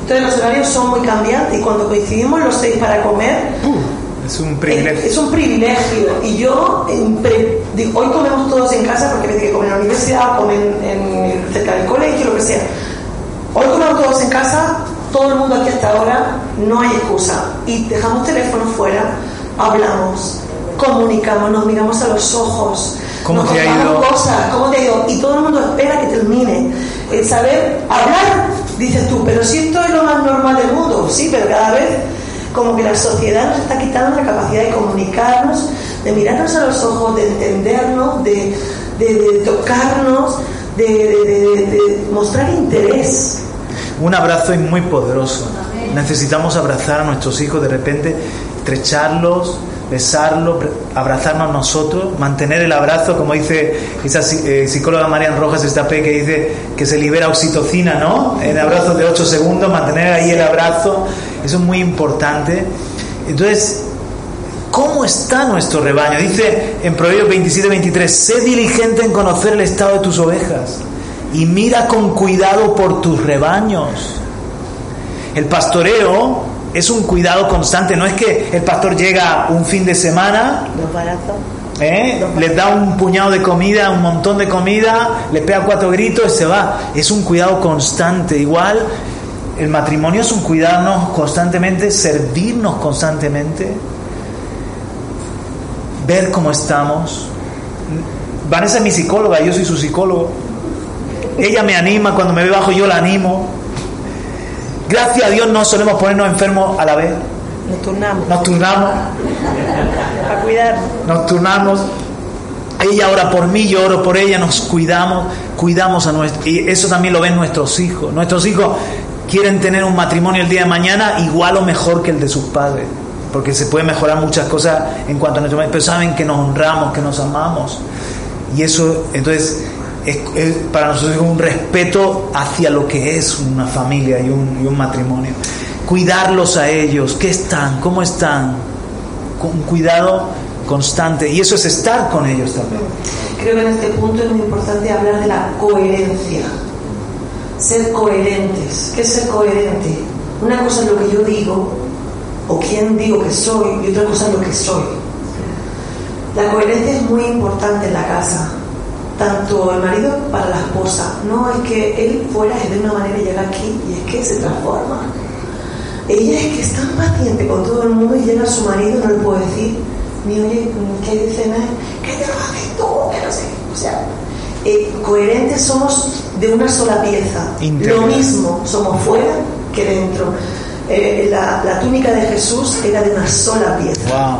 Entonces los horarios son muy cambiantes y cuando coincidimos los seis para comer, es un es, privilegio. es un privilegio. Y yo, en pre- digo, hoy comemos todos en casa porque me que comen en la universidad, comen en, cerca del colegio, lo que sea. Hoy comemos todos en casa, todo el mundo aquí hasta ahora, no hay excusa. Y dejamos teléfono fuera, hablamos, comunicamos, nos miramos a los ojos. ¿Cómo nos te ha ido? cosas, ¿cómo te ha ido? Y todo el mundo espera que termine. El saber hablar, dices tú, pero si esto es lo más normal del mundo, sí, pero cada vez como que la sociedad nos está quitando la capacidad de comunicarnos, de mirarnos a los ojos, de entendernos, de, de- de tocarnos, de, de- de- de mostrar interés. Un abrazo es muy poderoso. Necesitamos abrazar a nuestros hijos de repente, estrecharlos, besarlos, pre- abrazarnos nosotros, mantener el abrazo, como dice esa eh, psicóloga Marian Rojas Estapé, que dice que se libera oxitocina, ¿no? En abrazos de 8 segundos, mantener ahí el abrazo, eso es muy importante. Entonces, ¿Cómo está nuestro rebaño? Dice en Proverbios 27, 23, sé diligente en conocer el estado de tus ovejas y mira con cuidado por tus rebaños. El pastoreo es un cuidado constante, no es que el pastor llega un fin de semana. ¿eh? les da un puñado de comida, un montón de comida, le pega cuatro gritos y se va. Es un cuidado constante. Igual el matrimonio es un cuidarnos constantemente, servirnos constantemente, ver cómo estamos. Vanessa es mi psicóloga, yo soy su psicólogo. Ella me anima, cuando me ve bajo yo la animo. Gracias a Dios no solemos ponernos enfermos a la vez. Nos turnamos Nos turnamos, para cuidar. nos turnamos. Ella ora por mí, yo oro por ella, nos cuidamos, cuidamos a nuestro... Y eso también lo ven nuestros hijos. Nuestros hijos quieren tener un matrimonio el día de mañana igual o mejor que el de sus padres. Porque se pueden mejorar muchas cosas en cuanto a nuestro matrimonio, pero saben que nos honramos, que nos amamos. Y eso, entonces, es, es para nosotros es un respeto hacia lo que es una familia y un, y un matrimonio. Cuidarlos a ellos, ¿qué están? ¿Cómo están? Con cuidado constante. Y eso es estar con ellos también. Creo que en este punto es muy importante hablar de la coherencia. Ser coherentes. ¿Qué es ser coherente? Una cosa es lo que yo digo o quién digo que soy y otra cosa es lo que soy. La coherencia es muy importante en la casa. Tanto el marido para la esposa. No es que él fuera es de una manera y llega aquí y es que se transforma. Ella es que es tan paciente con todo el mundo y llega a su marido, no le puede decir ni oye, ¿qué cenar? ¿Qué te lo haces tú? Que no sé. O sea, eh, coherentes somos de una sola pieza. Lo mismo somos fuera que dentro. Eh, la, la túnica de Jesús era de una sola pieza. Wow.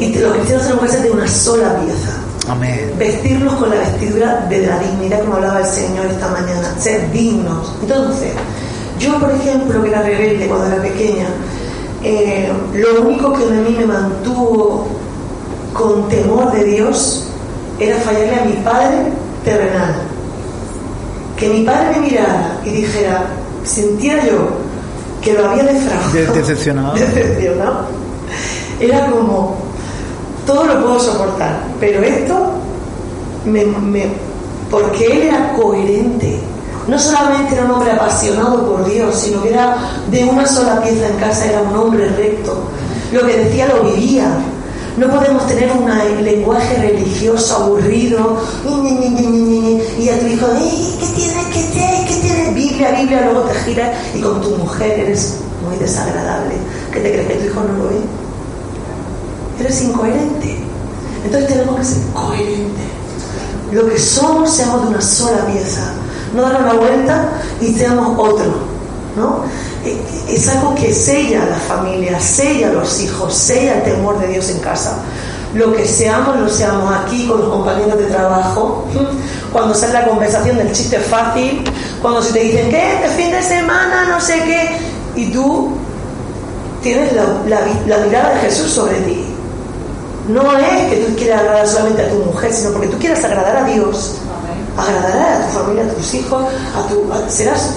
Y los cristianos tenemos que ser de una sola pieza. Amén. Vestirnos con la vestidura de la dignidad, como hablaba el Señor esta mañana. Ser dignos. Entonces, yo, por ejemplo, que era rebelde cuando era pequeña, eh, lo único que a mí me mantuvo con temor de Dios era fallarle a mi padre terrenal. Que mi padre me mirara y dijera, sintiera yo que lo había defraudado. De- decepcionado. Decepcionado. Era como, todo lo puedo soportar, pero esto, me, me- porque él era coherente. No solamente era un hombre apasionado por Dios, sino que era de una sola pieza en casa, era un hombre recto. Lo que decía lo vivía. No podemos tener un lenguaje religioso aburrido y a tu hijo, "Ey, ¿qué tienes que hacer? ¿Qué tienes? Biblia, Biblia, luego te giras y con tu mujer eres muy desagradable. ¿Qué te crees que tu hijo no lo ve? Eres incoherente. Entonces tenemos que ser coherentes. Lo que somos, seamos de una sola pieza. No dar una vuelta y seamos otro. ¿no? eh, es algo que sella a la familia, sella a los hijos, sella el temor de Dios en casa. Lo que seamos, lo seamos aquí con los compañeros de trabajo, cuando sale la conversación del chiste fácil, cuando se te dicen que este fin de semana, no sé qué, y tú tienes la, mirada de Jesús sobre ti. No es que tú quieras agradar solamente a tu mujer, sino porque tú quieras agradar a Dios, agradar a tu familia, a tus hijos, a tu, serás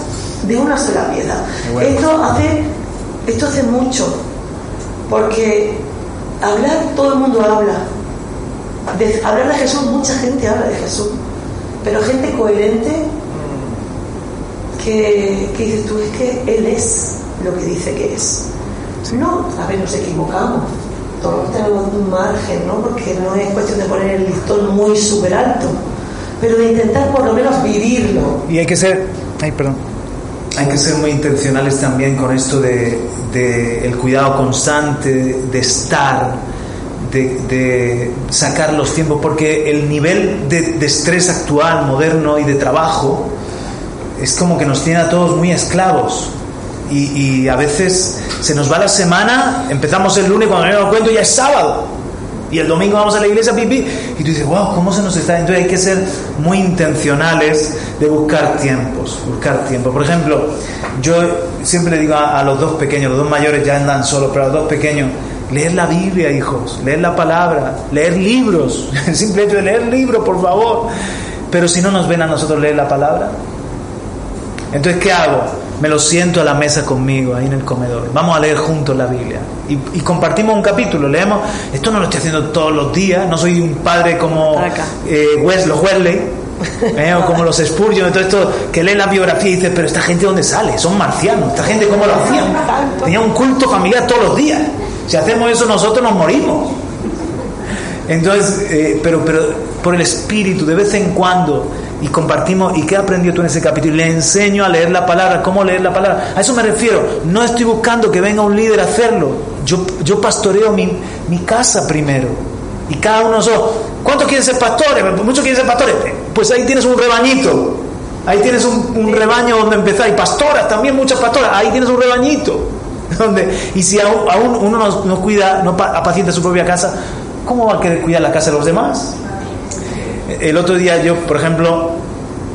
de una sola pieza. Esto hace, esto hace mucho, porque hablar, todo el mundo habla. De, hablar de Jesús, mucha gente habla de Jesús, pero gente coherente que, que dices tú, es que Él es lo que dice que es. No, a ver, nos equivocamos. Todos tenemos un margen, ¿no? Porque no es cuestión de poner el listón muy súper alto, pero de intentar por lo menos vivirlo. Y hay que ser, ay, perdón, hay que ser muy intencionales también con esto de, el cuidado constante, de estar, de, sacar los tiempos, porque el nivel de, de estrés actual, moderno y de trabajo, es como que nos tiene a todos muy esclavos y, a veces se nos va la semana, empezamos el lunes, cuando me lo cuento ya es sábado. Y el domingo vamos a la iglesia, pipí, y tú dices, wow, ¿cómo se nos está? Entonces hay que ser muy intencionales de buscar tiempos, buscar tiempo. Por ejemplo, yo siempre le digo a, los dos pequeños, los dos mayores ya andan solos, pero a los dos pequeños, leer la Biblia, hijos, leer la palabra, leer libros, el simple hecho de leer libros, por favor. Pero si no nos ven a nosotros leer la palabra, entonces, ¿qué hago? Me lo siento a la mesa conmigo, ahí en el comedor. Vamos a leer juntos la Biblia. Y, compartimos un capítulo, leemos. Esto no lo estoy haciendo todos los días, no soy un padre como eh, los Wesley, eh, o como los Spurgeon, todo esto, que lee la biografía y dice, pero esta gente dónde sale? Son marcianos, esta gente cómo lo hacían. Tenía un culto familiar todos los días. Si hacemos eso nosotros nos morimos. Entonces, eh, pero, pero por el Espíritu, de vez en cuando, y compartimos, ¿y qué aprendió tú en ese capítulo? Y le enseño a leer la palabra, cómo leer la palabra. A eso me refiero. No estoy buscando que venga un líder a hacerlo. Yo, yo pastoreo mi, mi casa primero. Y cada uno de nosotros, ¿cuántos quieren ser pastores? Muchos quieren ser pastores. Pues ahí tienes un rebañito. Ahí tienes un, rebaño donde empezar. Y pastoras, también muchas pastoras. Ahí tienes un rebañito. Donde, y si aún, uno no, no cuida, no apacienta su propia casa, ¿cómo va a querer cuidar la casa de los demás? El otro día yo, por ejemplo,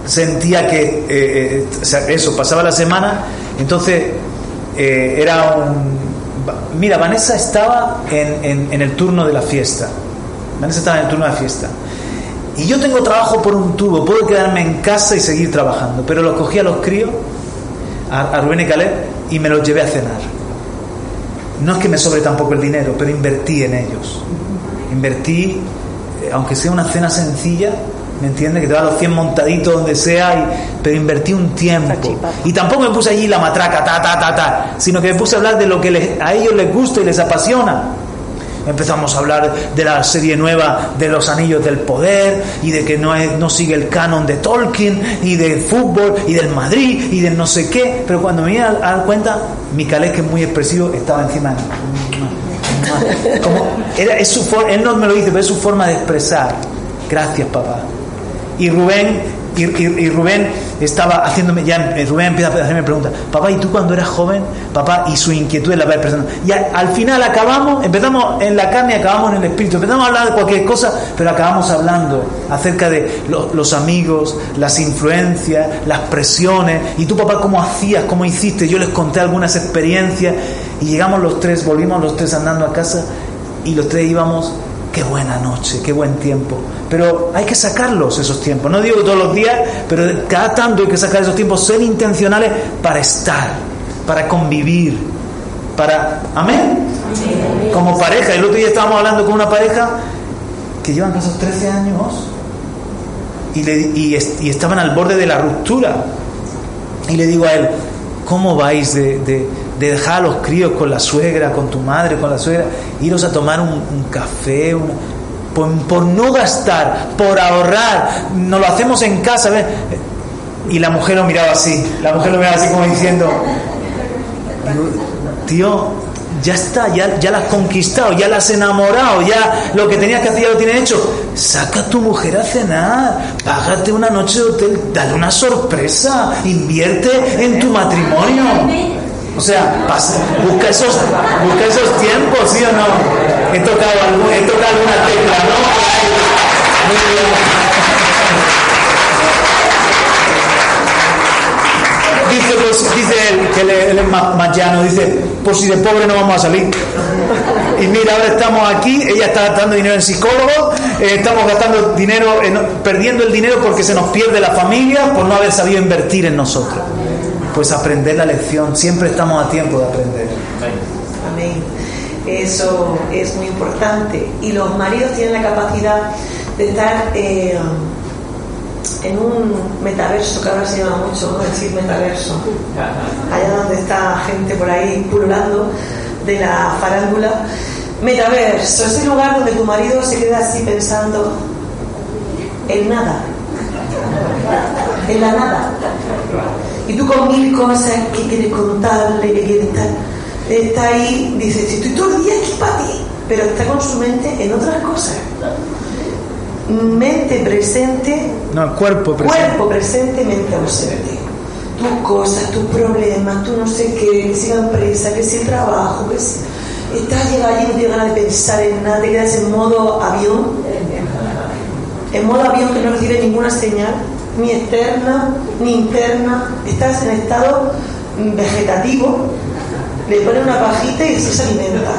sentía que eh, eh, eso, pasaba la semana, entonces eh, era un... Mira, Vanessa estaba en, el turno de la fiesta. Vanessa estaba en el turno de la fiesta. Y yo tengo trabajo por un tubo, puedo quedarme en casa y seguir trabajando, pero los cogí a los críos, a, Rubén y Caleb, y me los llevé a cenar. No es que me sobre tampoco el dinero, pero invertí en ellos. Invertí aunque sea una cena sencilla, ¿me entiendes? Que te va a los 100 montaditos donde sea, pero invertí un tiempo. Y tampoco me puse allí la matraca, ta, ta, ta, ta, sino que me puse a hablar de lo que a ellos les gusta y les apasiona. Empezamos a hablar de la serie nueva de los Anillos del Poder y de que no, no sigue el canon de Tolkien y de fútbol y del Madrid y de no sé qué. Pero cuando me vine a dar cuenta, mi calé, que es muy expresivo, estaba encima de mí. Como era, es su él no me lo dice, pero es su forma de expresar. Gracias, papá. Y Rubén, y, Rubén estaba haciéndome, ya Rubén empieza a hacerme preguntas, papá, ¿y tú cuando eras joven? Papá, y su inquietud la va expresando. Y al final acabamos, empezamos en la carne y acabamos en el espíritu. Empezamos a hablar de cualquier cosa, pero acabamos hablando acerca de los amigos, las influencias, las presiones. ¿Y tú, papá, cómo hacías? ¿Cómo hiciste? Yo les conté algunas experiencias y llegamos los tres, volvimos los tres andando a casa y los tres íbamos, qué buena noche, qué buen tiempo. Pero hay que sacarlos esos tiempos. No digo todos los días, pero cada tanto hay que sacar esos tiempos, ser intencionales para estar, para convivir, para... Amén. Como pareja. El otro día estábamos hablando con una pareja que llevan esos 13 años y, le, y, estaban al borde de la ruptura. Y le digo a él, ¿cómo vais de dejar a los críos con la suegra, con tu madre, con la suegra, iros a tomar un, café, por, no gastar, por ahorrar, no lo hacemos en casa. Y la mujer lo miraba así, la mujer lo miraba así como diciendo, tío, ya está, ya, ya la has conquistado, ya la has enamorado, ya lo que tenías que hacer ya lo tienes hecho. Saca a tu mujer a cenar, págate una noche de hotel, dale una sorpresa, invierte en tu matrimonio. O sea, busca esos, busca esos tiempos, ¿sí o no? He tocado, alguna tecla, ¿no? Dice, pues, dice él, que él, es más, llano, dice, por si de pobre no vamos a salir. Y mira, ahora estamos aquí, ella está gastando dinero en psicólogos, eh, estamos gastando dinero, perdiendo el dinero porque se nos pierde la familia por no haber sabido invertir en nosotros pues aprender la lección. Siempre estamos a tiempo de aprender. Amén. Eso es muy importante. Y los maridos tienen la capacidad de estar eh, en un metaverso, que ahora se llama mucho, ¿no? decir metaverso. Allá donde está gente por ahí pululando de la farándula. Metaverso, ese lugar donde tu marido se queda así pensando en nada, en la nada. Y tú con mil cosas que quieres contarle, que quieres estar, está ahí, dices, estoy todo el día aquí para ti, pero está con su mente en otras cosas. Mente presente. No, cuerpo presente. Cuerpo presente, mente ausente. Tus cosas, tus problemas, tú no sé qué, que si la empresa, que si el trabajo, que si. Estás llegando allí, no tienes ganas de pensar en nada, te quedas en modo avión, en modo avión que no recibe ninguna señal ni externa ni interna, estás en estado vegetativo, le ponen una pajita y así se alimenta.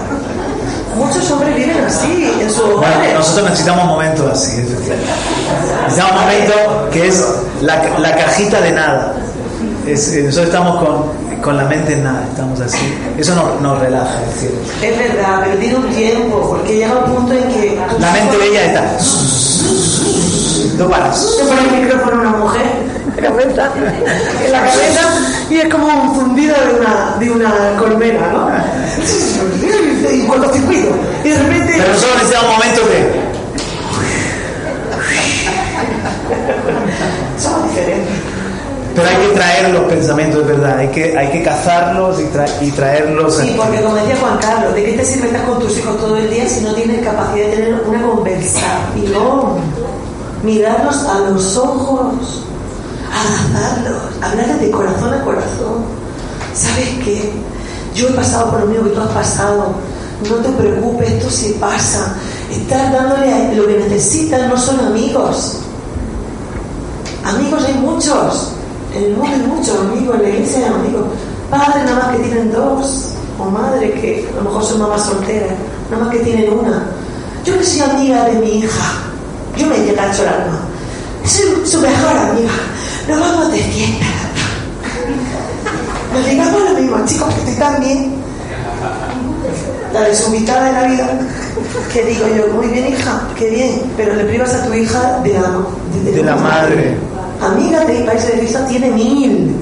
Muchos hombres viven así en su hogar. nosotros necesitamos momentos así, Necesitamos un momento que es la, la cajita de nada. Eh, nosotros estamos con, con, la mente en nada, estamos así. Eso nos, nos relaja, es. Es verdad, pero tiene un tiempo, porque llega un punto en que. La mente bella está. No paras. Se pone el micrófono a una mujer en la cabeza, en la cabeza y es como un fundido de una, de una colmena, ¿no? Y cortocircuito. Y de repente. Pero nosotros necesitamos momentos de. Somos diferentes. Pero hay que traer los pensamientos de verdad, hay que, hay que cazarlos y, y traerlos. Sí, porque como decía Juan Carlos, ¿de qué te sirve estar con tus hijos todo el día si no tienes capacidad de tener una conversación? Mirarlos a los ojos, abrazarlos, hablarles de corazón a corazón. ¿Sabes qué? Yo he pasado por lo mismo que tú has pasado. No te preocupes, esto se pasa. Estás dándole lo que necesitan, no son amigos. Amigos hay muchos. En el mundo hay muchos amigos, en la iglesia hay amigos. Padres nada más que tienen dos, o madres que a lo mejor son mamás solteras, nada más que tienen una. Yo que soy amiga de mi hija, yo me llega a llorar, ¿no? Soy su mejor amiga. Nos vamos de fiesta. Nos digamos lo mismo, chicos, que estoy tan bien. La desubicada de la vida, que digo yo, muy bien, hija, qué bien, pero le privas a tu hija de la, de, la madre. Amiga de países de fiesta tiene mil,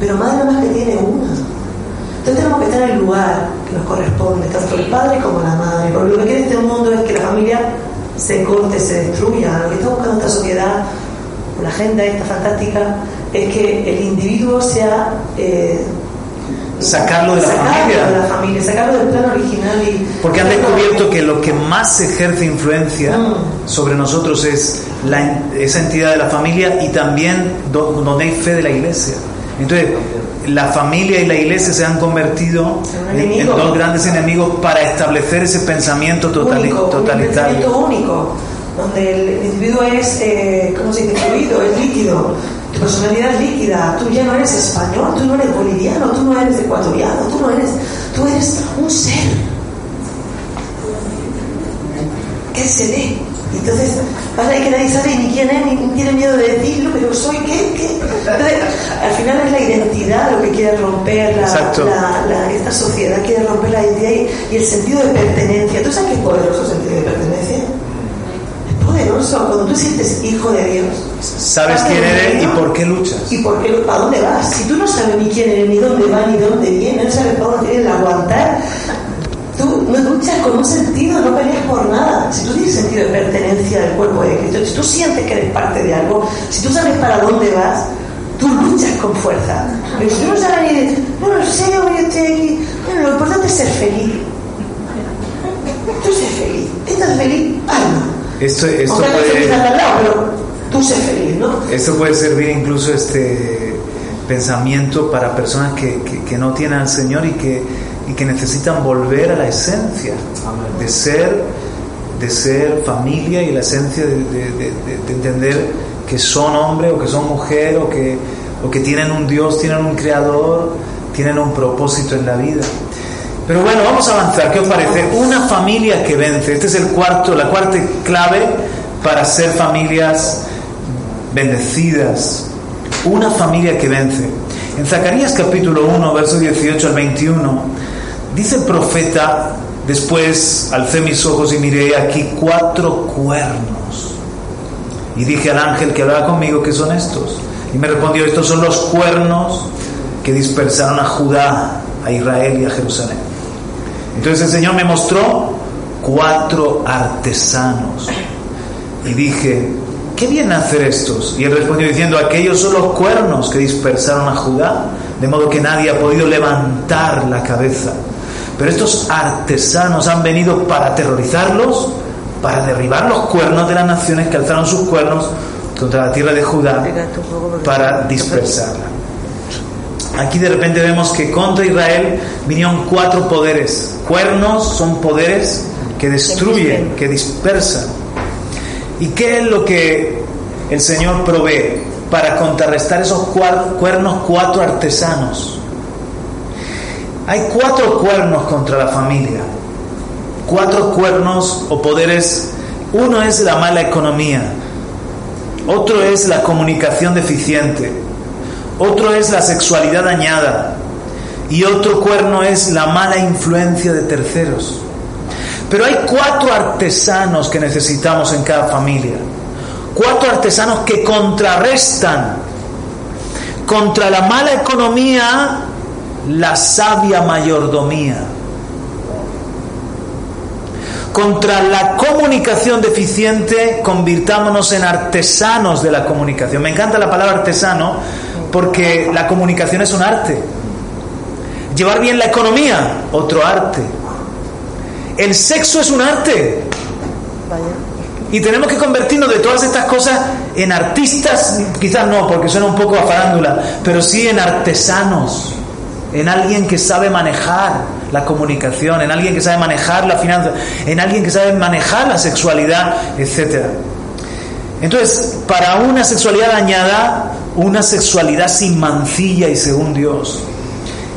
pero madre más que tiene una. Entonces tenemos que estar en el lugar que nos corresponde, tanto el padre como la madre. Porque lo que quiere este mundo es que la familia se corte, se destruya. Lo que está buscando esta sociedad, la agenda esta fantástica, es que el individuo sea... Eh, sacarlo de la familia. de la familia, sacarlo del plano original. Y, Porque han descubierto que lo que más ejerce influencia mm. sobre nosotros es la, esa entidad de la familia y también donde hay fe de la iglesia. Entonces, la familia y la iglesia se han convertido en, dos grandes enemigos para establecer ese pensamiento totalitario. Un pensamiento único, donde el individuo es, eh, ¿cómo se dice? Fluido, es líquido. Tu personalidad es líquida. Tú ya no eres español, tú no eres boliviano, tú no eres ecuatoriano, tú no eres. Tú eres un ser. ¿Qué se ve? Entonces, pasa que nadie sabe ni quién es, ni tiene miedo de decirlo, pero soy qué, qué. al final es la identidad lo que quiere romper la, esta sociedad, quiere romper la identidad y, el sentido de pertenencia. ¿Tú sabes qué es poderoso el sentido de pertenencia? Es poderoso cuando tú sientes hijo de Dios. Sabes quién eres y por qué luchas. Y por qué, para dónde vas. Si tú no sabes ni quién eres, ni dónde vas, ni de dónde vienes, no sabes para dónde tienes que aguantar no luchas con un sentido, no peleas por nada. Si tú tienes sentido de pertenencia al cuerpo de Cristo, si tú sientes que eres parte de algo, si tú sabes para dónde vas, tú luchas con fuerza. Pero si tú no sabes ni de, no lo sé, yo estoy aquí. Bueno, lo importante es ser feliz. Tú sé feliz. ¿Estás feliz? Alma. Esto, esto puede... Lado, pero tú sé feliz, ¿no? Esto puede servir incluso este pensamiento para personas que, no tienen al Señor y que, que necesitan volver a la esencia de ser, de ser familia y la esencia de, entender que son hombre o que son mujer o que, o que tienen un Dios, tienen un creador, tienen un propósito en la vida. Pero bueno, vamos a avanzar. ¿Qué os parece? Una familia que vence. Este es el cuarto, la cuarta clave para ser familias bendecidas. Una familia que vence. En Zacarías capítulo 1, verso 18 al 21, dice el profeta, después alcé mis ojos y miré aquí cuatro cuernos. Y dije al ángel que hablaba conmigo, ¿qué son estos? Y me respondió, estos son los cuernos que dispersaron a Judá, a Israel y a Jerusalén. Entonces el Señor me mostró cuatro artesanos. Y dije, ¿qué vienen a hacer estos? Y él respondió diciendo, aquellos son los cuernos que dispersaron a Judá, de modo que nadie ha podido levantar la cabeza. Pero estos artesanos han venido para aterrorizarlos, para derribar los cuernos de las naciones que alzaron sus cuernos contra la tierra de Judá, para dispersarla. Aquí de repente vemos que contra Israel vinieron cuatro poderes. Cuernos son poderes que destruyen, que dispersan. ¿Y qué es lo que el Señor provee para contrarrestar esos cuernos cuatro artesanos? Hay cuatro cuernos contra la familia. Cuatro cuernos o poderes. Uno es la mala economía. Otro es la comunicación deficiente. Otro es la sexualidad dañada. Y otro cuerno es la mala influencia de terceros. Pero hay cuatro artesanos que necesitamos en cada familia. Cuatro artesanos que contrarrestan contra la mala economía la sabia mayordomía. Contra la comunicación deficiente, convirtámonos en artesanos de la comunicación. Me encanta la palabra artesano porque la comunicación es un arte. Llevar bien la economía, otro arte. El sexo es un arte. Y tenemos que convertirnos de todas estas cosas en artistas, quizás no, porque suena un poco a farándula, pero sí en artesanos, en alguien que sabe manejar la comunicación, en alguien que sabe manejar la finanza, en alguien que sabe manejar la sexualidad, etc. Entonces, para una sexualidad dañada, una sexualidad sin mancilla y según Dios.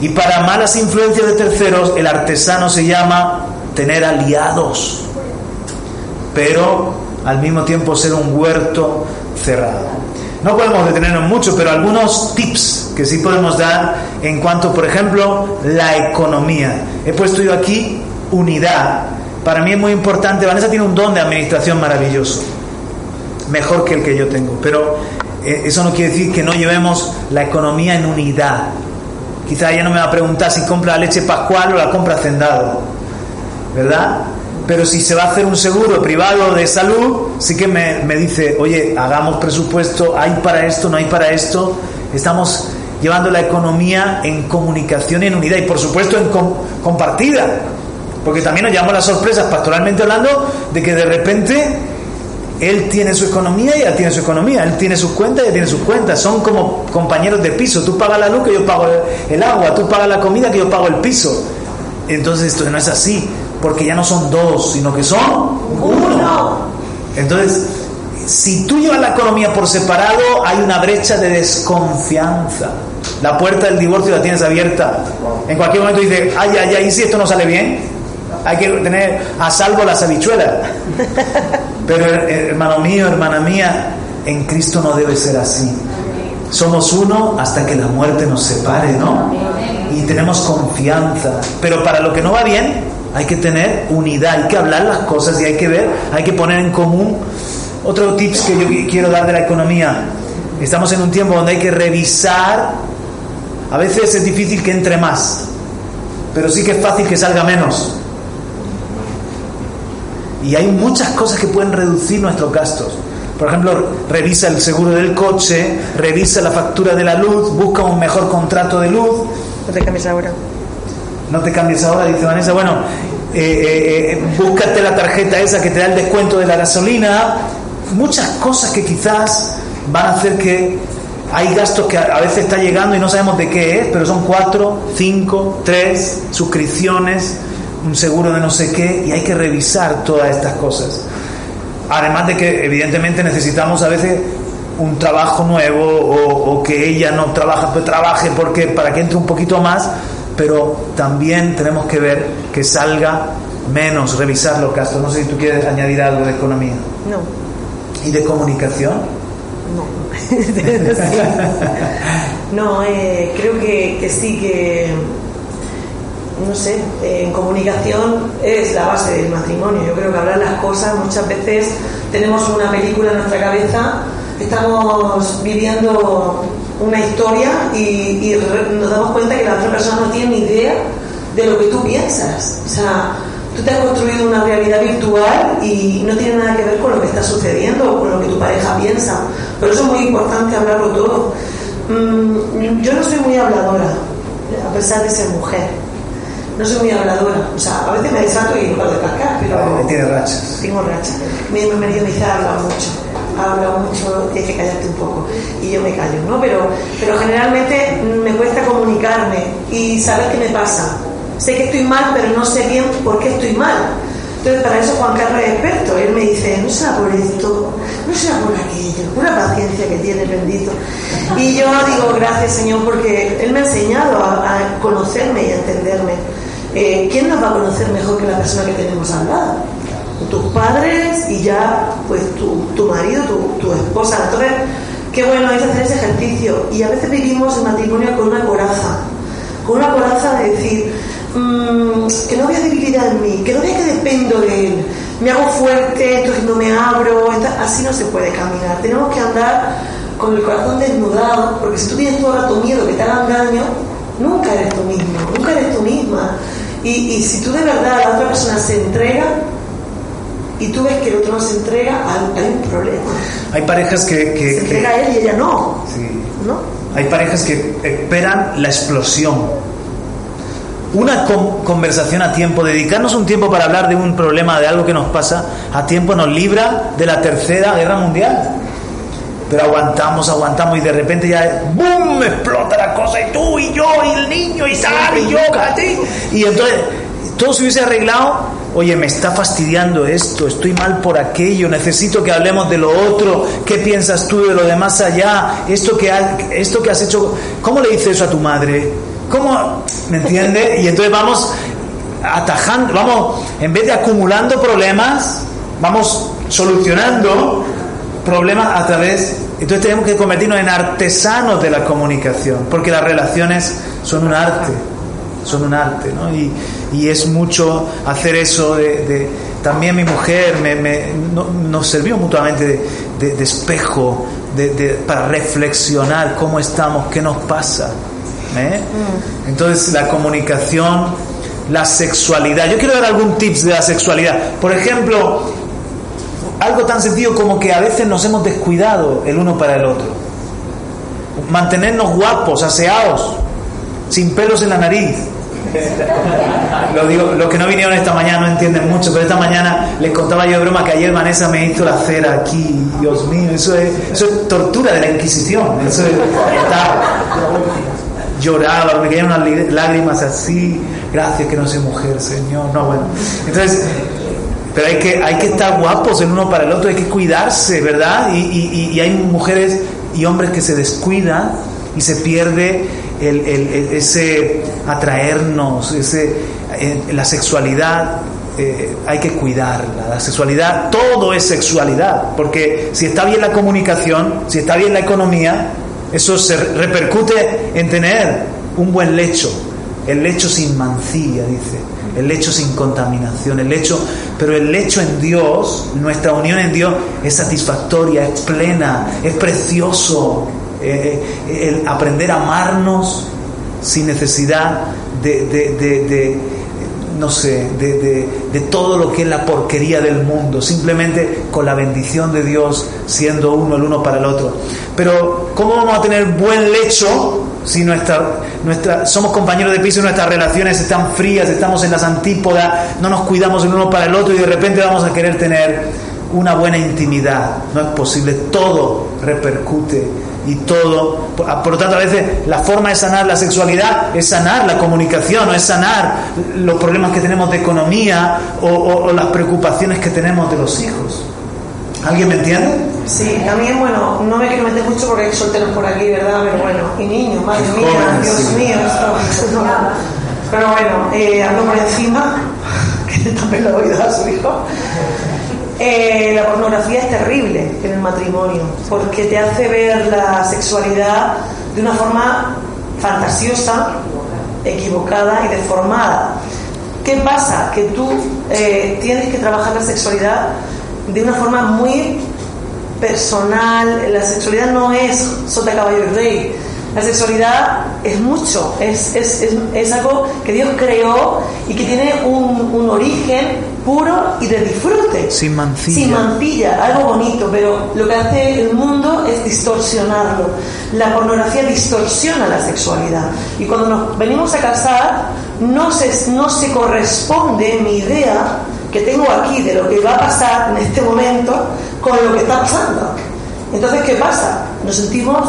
Y para malas influencias de terceros, el artesano se llama tener aliados, pero al mismo tiempo ser un huerto cerrado. No podemos detenernos mucho, pero algunos tips que sí podemos dar en cuanto, por ejemplo, la economía. He puesto yo aquí unidad. Para mí es muy importante. Vanessa tiene un don de administración maravilloso, mejor que el que yo tengo, pero eh, eso no quiere decir que no llevemos la economía en unidad. Quizá ella no me va a preguntar si compra leche pascual o la compra hacendado, ¿verdad? Pero si se va a hacer un seguro privado de salud, sí que me, dice, oye, hagamos presupuesto, hay para esto, no hay para esto. Estamos llevando la economía en comunicación y en unidad y por supuesto en compartida. Porque también nos llevamos las sorpresas, pastoralmente hablando, de que de repente él tiene su economía y ella tiene su economía. Él tiene sus cuentas y ella tiene sus cuentas. Son como compañeros de piso. Tú pagas la luz que yo pago el agua. Tú pagas la comida que yo pago el piso. Entonces esto no es así. Porque ya no son dos, sino que son uno. Entonces, si tú llevas la economía por separado, hay una brecha de desconfianza. La puerta del divorcio la tienes abierta. En cualquier momento dices, ay, ay, ay, ¿y si esto no sale bien? Hay que tener a salvo las habichuelas. Pero hermano mío, hermana mía, en Cristo no debe ser así. Somos uno hasta que la muerte nos separe, ¿no? Y tenemos confianza. Pero para lo que no va bien, hay que tener unidad, hay que hablar las cosas y hay que ver, hay que poner en común. Otro tips que yo quiero dar de la economía. Estamos en un tiempo donde hay que revisar. A veces es difícil que entre más, pero sí que es fácil que salga menos. Y hay muchas cosas que pueden reducir nuestros gastos. Por ejemplo, revisa el seguro del coche, revisa la factura de la luz, busca un mejor contrato de luz. No te cambies ahora. No te cambies ahora, dice Vanessa. Bueno, eh, eh, eh, búscate la tarjeta esa que te da el descuento de la gasolina. Muchas cosas que quizás van a hacer que hay gastos que a veces está llegando y no sabemos de qué es, pero son cuatro, cinco, tres suscripciones, un seguro de no sé qué, y hay que revisar todas estas cosas. Además de que evidentemente necesitamos a veces un trabajo nuevo o, que ella no trabaja, trabaje porque para que entre un poquito más, pero también tenemos que ver que salga menos, revisar los gastos. No sé si tú quieres añadir algo de economía. No. ¿Y de comunicación? No. no, eh, creo que, que sí que no sé, en comunicación es la base del matrimonio. Yo creo que hablar las cosas muchas veces tenemos una película en nuestra cabeza, estamos viviendo una historia y, nos damos cuenta que la otra persona no tiene ni idea de lo que tú piensas. O sea, tú te has construido una realidad virtual y no tiene nada que ver con lo que está sucediendo o con lo que tu pareja piensa. Por eso es muy importante hablarlo todo. Mm, yo no soy muy habladora, a pesar de ser mujer no soy muy habladora. O sea, a veces me desato y no de cascar, pero. Tiene rachas. Tengo rachas. Mi marido me dice, habla mucho. Habla mucho, tienes que callarte un poco. Y yo me callo, ¿no? Pero, pero generalmente me cuesta comunicarme y saber qué me pasa. Sé que estoy mal, pero no sé bien por qué estoy mal. Entonces, para eso Juan Carlos es experto. Él me dice, no será por esto, no será por aquello. Una paciencia que tiene, bendito. Y yo digo, gracias, Señor, porque Él me ha enseñado a conocerme y a entenderme. Eh, ¿quién nos va a conocer mejor que la persona que tenemos al? Tus padres y ya, pues tu, marido, tu, esposa. Entonces, qué bueno es hacer ese ejercicio. Y a veces vivimos el matrimonio con una coraza, con una coraza de decir, mm, que no vea debilidad en mí, que no vea que dependo de él, me hago fuerte, entonces no me abro, así no se puede caminar. Tenemos que andar con el corazón desnudado, porque si tú tienes todo el rato miedo que te hagan daño, nunca eres tú mismo, nunca eres tú misma. Y, si tú de verdad la otra persona se entrega y tú ves que el otro no se entrega, hay, un problema. Hay parejas que... se entrega él y ella no. ¿no? Hay parejas que esperan la explosión. Una conversación a tiempo, dedicarnos un tiempo para hablar de un problema, de algo que nos pasa, a tiempo nos libra de la tercera guerra mundial pero aguantamos, aguantamos y de repente ya ¡boom! explota la cosa y tú y yo y el niño y Sara y yo, y entonces todo se hubiese arreglado, oye, me está fastidiando esto, estoy mal por aquello, necesito que hablemos de lo otro, ¿qué piensas tú de lo de más allá? Esto que, esto que has hecho, ¿cómo le dices eso a tu madre? ¿Cómo? ¿Me entiende? Y entonces vamos atajando, vamos, en vez de acumulando problemas, vamos solucionando problemas a través... Entonces tenemos que convertirnos en artesanos de la comunicación, porque las relaciones son un arte, son un arte, ¿no? Y, y es mucho hacer eso de... también mi mujer me, nos sirvió mutuamente de, espejo, para reflexionar cómo estamos, qué nos pasa. ¿eh? Mm. Entonces la comunicación, la sexualidad. Yo quiero dar algún tips de la sexualidad. Por ejemplo, algo tan sencillo como que a veces nos hemos descuidado el uno para el otro. Mantenernos guapos, aseados, sin pelos en la nariz. Lo digo, los que no vinieron esta mañana no entienden mucho, pero esta mañana les contaba yo de broma que ayer Vanessa me hizo la cera aquí. Dios mío, eso es, tortura de la Inquisición. Eso es, lloraba, me caían unas lágrimas así. Gracias que no soy mujer, Señor. No, bueno. Entonces, pero hay que, hay que estar guapos el uno para el otro, hay que cuidarse, ¿verdad? Y, hay mujeres y hombres que se descuidan y se pierde ese atraernos, ese, eh, la sexualidad. Eh, hay que cuidarla. La sexualidad, todo es sexualidad, porque si está bien la comunicación, si está bien la economía, eso se repercute en tener un buen lecho, el lecho sin mancilla, dice el lecho sin contaminación, el lecho, pero el lecho en Dios, nuestra unión en Dios es satisfactoria, es plena, es precioso. Eh, eh, el aprender a amarnos sin necesidad de, no sé, de, de, todo lo que es la porquería del mundo, simplemente con la bendición de Dios siendo uno el uno para el otro. Pero, ¿cómo vamos a tener buen lecho si nuestra, nuestra, somos compañeros de piso y nuestras relaciones están frías, estamos en las antípodas, no nos cuidamos el uno para el otro y de repente vamos a querer tener una buena intimidad. No es posible, todo repercute y todo. Por, lo tanto, a veces la forma de sanar la sexualidad es sanar la comunicación, o es sanar los problemas que tenemos de economía o, las preocupaciones que tenemos de los hijos. ¿Alguien me entiende? Sí, también, bueno, no me quiero meter mucho porque hay solteros por aquí, ¿verdad? Pero bueno, y niños, madre mía, Dios mío, esto, Pero bueno, eh, ando por encima, que también lo he oído a su hijo. Eh, la pornografía es terrible en el matrimonio porque te hace ver la sexualidad de una forma fantasiosa, equivocada y deformada. ¿Qué pasa? Que tú eh, tienes que trabajar la sexualidad de una forma muy personal. La sexualidad no es sota, caballo y rey. La sexualidad es mucho, es, es, es, algo que Dios creó y que tiene un, un origen puro y de disfrute. Sin mancilla. Sin mancilla, algo bonito, pero lo que hace el mundo es distorsionarlo. La pornografía distorsiona la sexualidad. Y cuando nos venimos a casar, no se, no se corresponde mi idea que tengo aquí de lo que va a pasar en este momento con lo que está pasando. Entonces, ¿qué pasa? Nos sentimos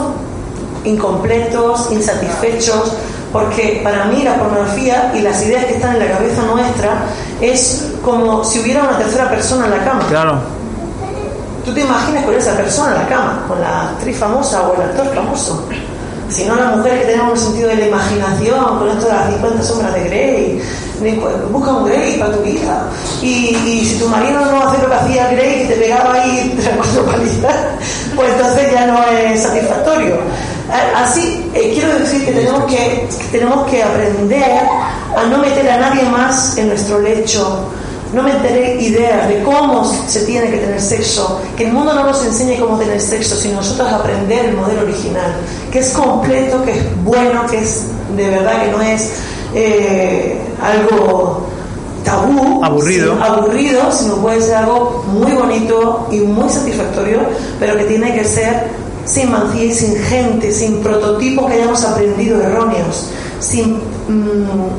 incompletos, insatisfechos, porque para mí la pornografía y las ideas que están en la cabeza nuestra es como si hubiera una tercera persona en la cama. Claro. Tú te imaginas con esa persona en la cama, con la actriz famosa o el actor famoso. Si no, las mujeres que tenemos un sentido de la imaginación, con esto de las 50 sombras de Grey, busca un Grey para tu hija. Y, y, si tu marido no hace lo que hacía Grey, que te pegaba ahí tres cuatro palizas, pues entonces ya no es satisfactorio. Así, eh, quiero decir que tenemos que, tenemos que aprender a no meter a nadie más en nuestro lecho, no meter ideas de cómo se tiene que tener sexo, que el mundo no nos enseñe cómo tener sexo, sino nosotros aprender el modelo original, que es completo, que es bueno, que es de verdad que no es eh, algo tabú, aburrido. Sino, aburrido, sino puede ser algo muy bonito y muy satisfactorio, pero que tiene que ser sin mancilla y sin gente, sin prototipos que hayamos aprendido erróneos, sin... Mm,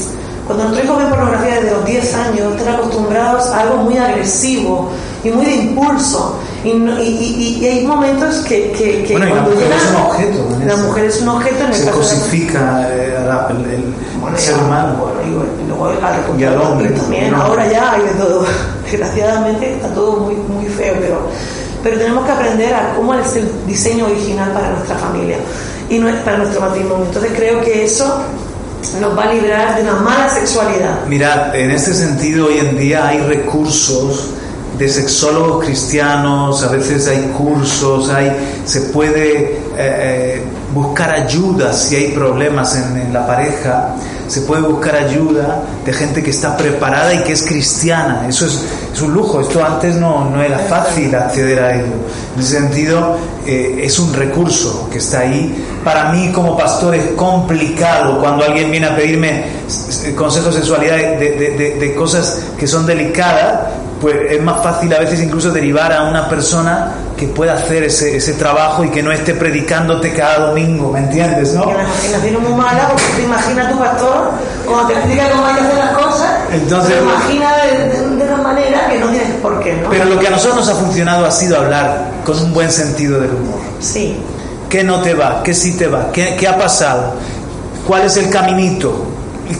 cuando nuestros hijos ven pornografía desde los 10 años, están acostumbrados a algo muy agresivo y muy de impulso. Y, y, y, hay momentos que, que, que cuando la mujer es un objeto. La mujer es un objeto en el Se cosifica eh, el, ser humano. y y al hombre. También, ahora ya hay de todo. Desgraciadamente está todo muy, muy feo, pero pero tenemos que aprender a cómo es el diseño original para nuestra familia y para nuestro matrimonio. Entonces creo que eso nos va a librar de una mala sexualidad. Mirad, en este sentido hoy en día hay recursos de sexólogos cristianos, a veces hay cursos, hay, se puede eh, eh, buscar ayuda si hay problemas en, la pareja, se puede buscar ayuda de gente que está preparada y que es cristiana. Eso es, es un lujo, esto antes no, no, era fácil acceder a ello. En ese sentido, eh, es un recurso que está ahí. Para mí como pastor es complicado cuando alguien viene a pedirme consejos de sexualidad de, de, de cosas que son delicadas, pues es más fácil a veces incluso derivar a una persona que pueda hacer ese, ese trabajo y que no esté predicándote cada domingo, ¿me entiendes? ¿no? la imaginación muy mala porque te imaginas tu pastor cuando te explica cómo hay que hacer las cosas, Entonces, te imaginas de, una manera que no tienes por qué, ¿no? Pero lo que a nosotros nos ha funcionado ha sido hablar con un buen sentido del humor. Sí. ¿Qué no te va? ¿Qué sí te va? ¿Qué, qué ha pasado? ¿Cuál es el caminito?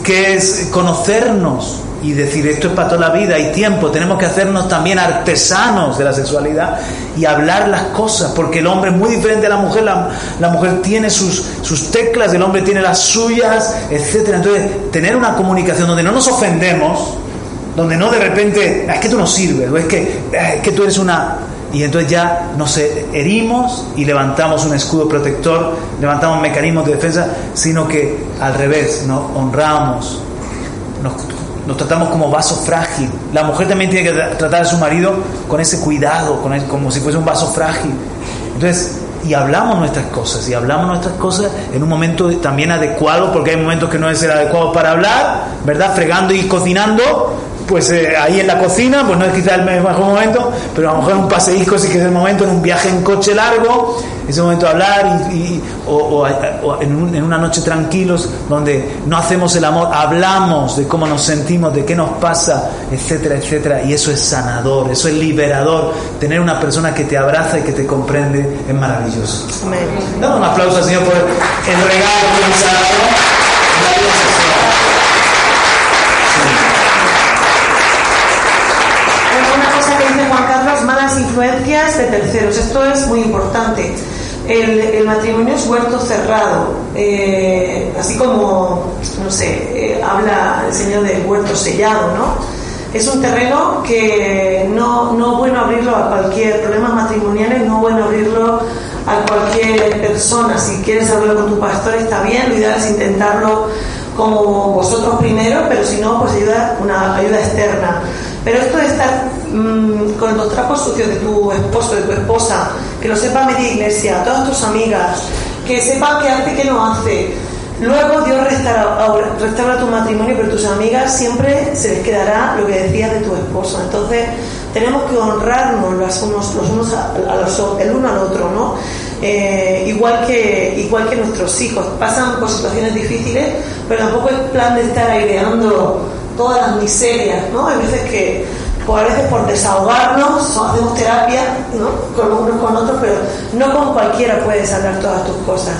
¿Qué es conocernos? Y decir esto es para toda la vida, hay tiempo, tenemos que hacernos también artesanos de la sexualidad y hablar las cosas, porque el hombre es muy diferente a la mujer, la, mujer tiene sus, sus teclas, el hombre tiene las suyas, etcétera. Entonces, tener una comunicación donde no nos ofendemos, donde no de repente, es que tú no sirves, o es que, es que tú eres una... Y entonces ya nos herimos y levantamos un escudo protector, levantamos mecanismos de defensa, sino que al revés, nos honramos, nos nos tratamos como vaso frágil. La mujer también tiene que tratar a su marido con ese cuidado, con como si fuese un vaso frágil. Entonces, y hablamos nuestras cosas, y hablamos nuestras cosas en un momento también adecuado, porque hay momentos que no es el adecuado para hablar, ¿verdad? Fregando y cocinando, pues eh, ahí en la cocina, pues no es quizá el mejor momento, pero a lo mejor un paseísco sí que es el momento, en un viaje en coche largo, es el momento de hablar, y, o, en, una noche tranquilos, donde no hacemos el amor, hablamos de cómo nos sentimos, de qué nos pasa, etcétera, etcétera, y eso es sanador, eso es liberador. Tener una persona que te abraza y que te comprende es maravilloso. Damos un aplauso al Señor por el regalo que nos ha dado. Juan Carlos, de terceros. Esto es muy importante. El, matrimonio es huerto cerrado, eh, así como, no sé, eh, habla el Señor del huerto sellado, ¿no? Es un terreno que no, no bueno abrirlo a cualquier problema matrimonial, no es bueno abrirlo a cualquier persona. Si quieres hablarlo con tu pastor está bien, lo ideal es intentarlo como vosotros primero, pero si no, pues ayuda, una ayuda externa. Pero esto de estar mm, con los trapos sucios de tu esposo, de tu esposa, que lo sepa media iglesia, todas tus amigas, que sepa qué hace, qué no hace. Luego Dios restaura, tu matrimonio, pero tus amigas siempre se les quedará lo que decías de tu esposo. Entonces tenemos que honrarnos los unos, los unos a, los, el uno al otro, ¿no? Eh, igual, que, igual que nuestros hijos. Pasan por situaciones difíciles, pero tampoco es plan de estar aireando todas las miserias, ¿no? Hay veces que, pues a veces por desahogarnos, hacemos terapia, ¿no? Con unos con otros, pero no con cualquiera puedes hablar todas tus cosas.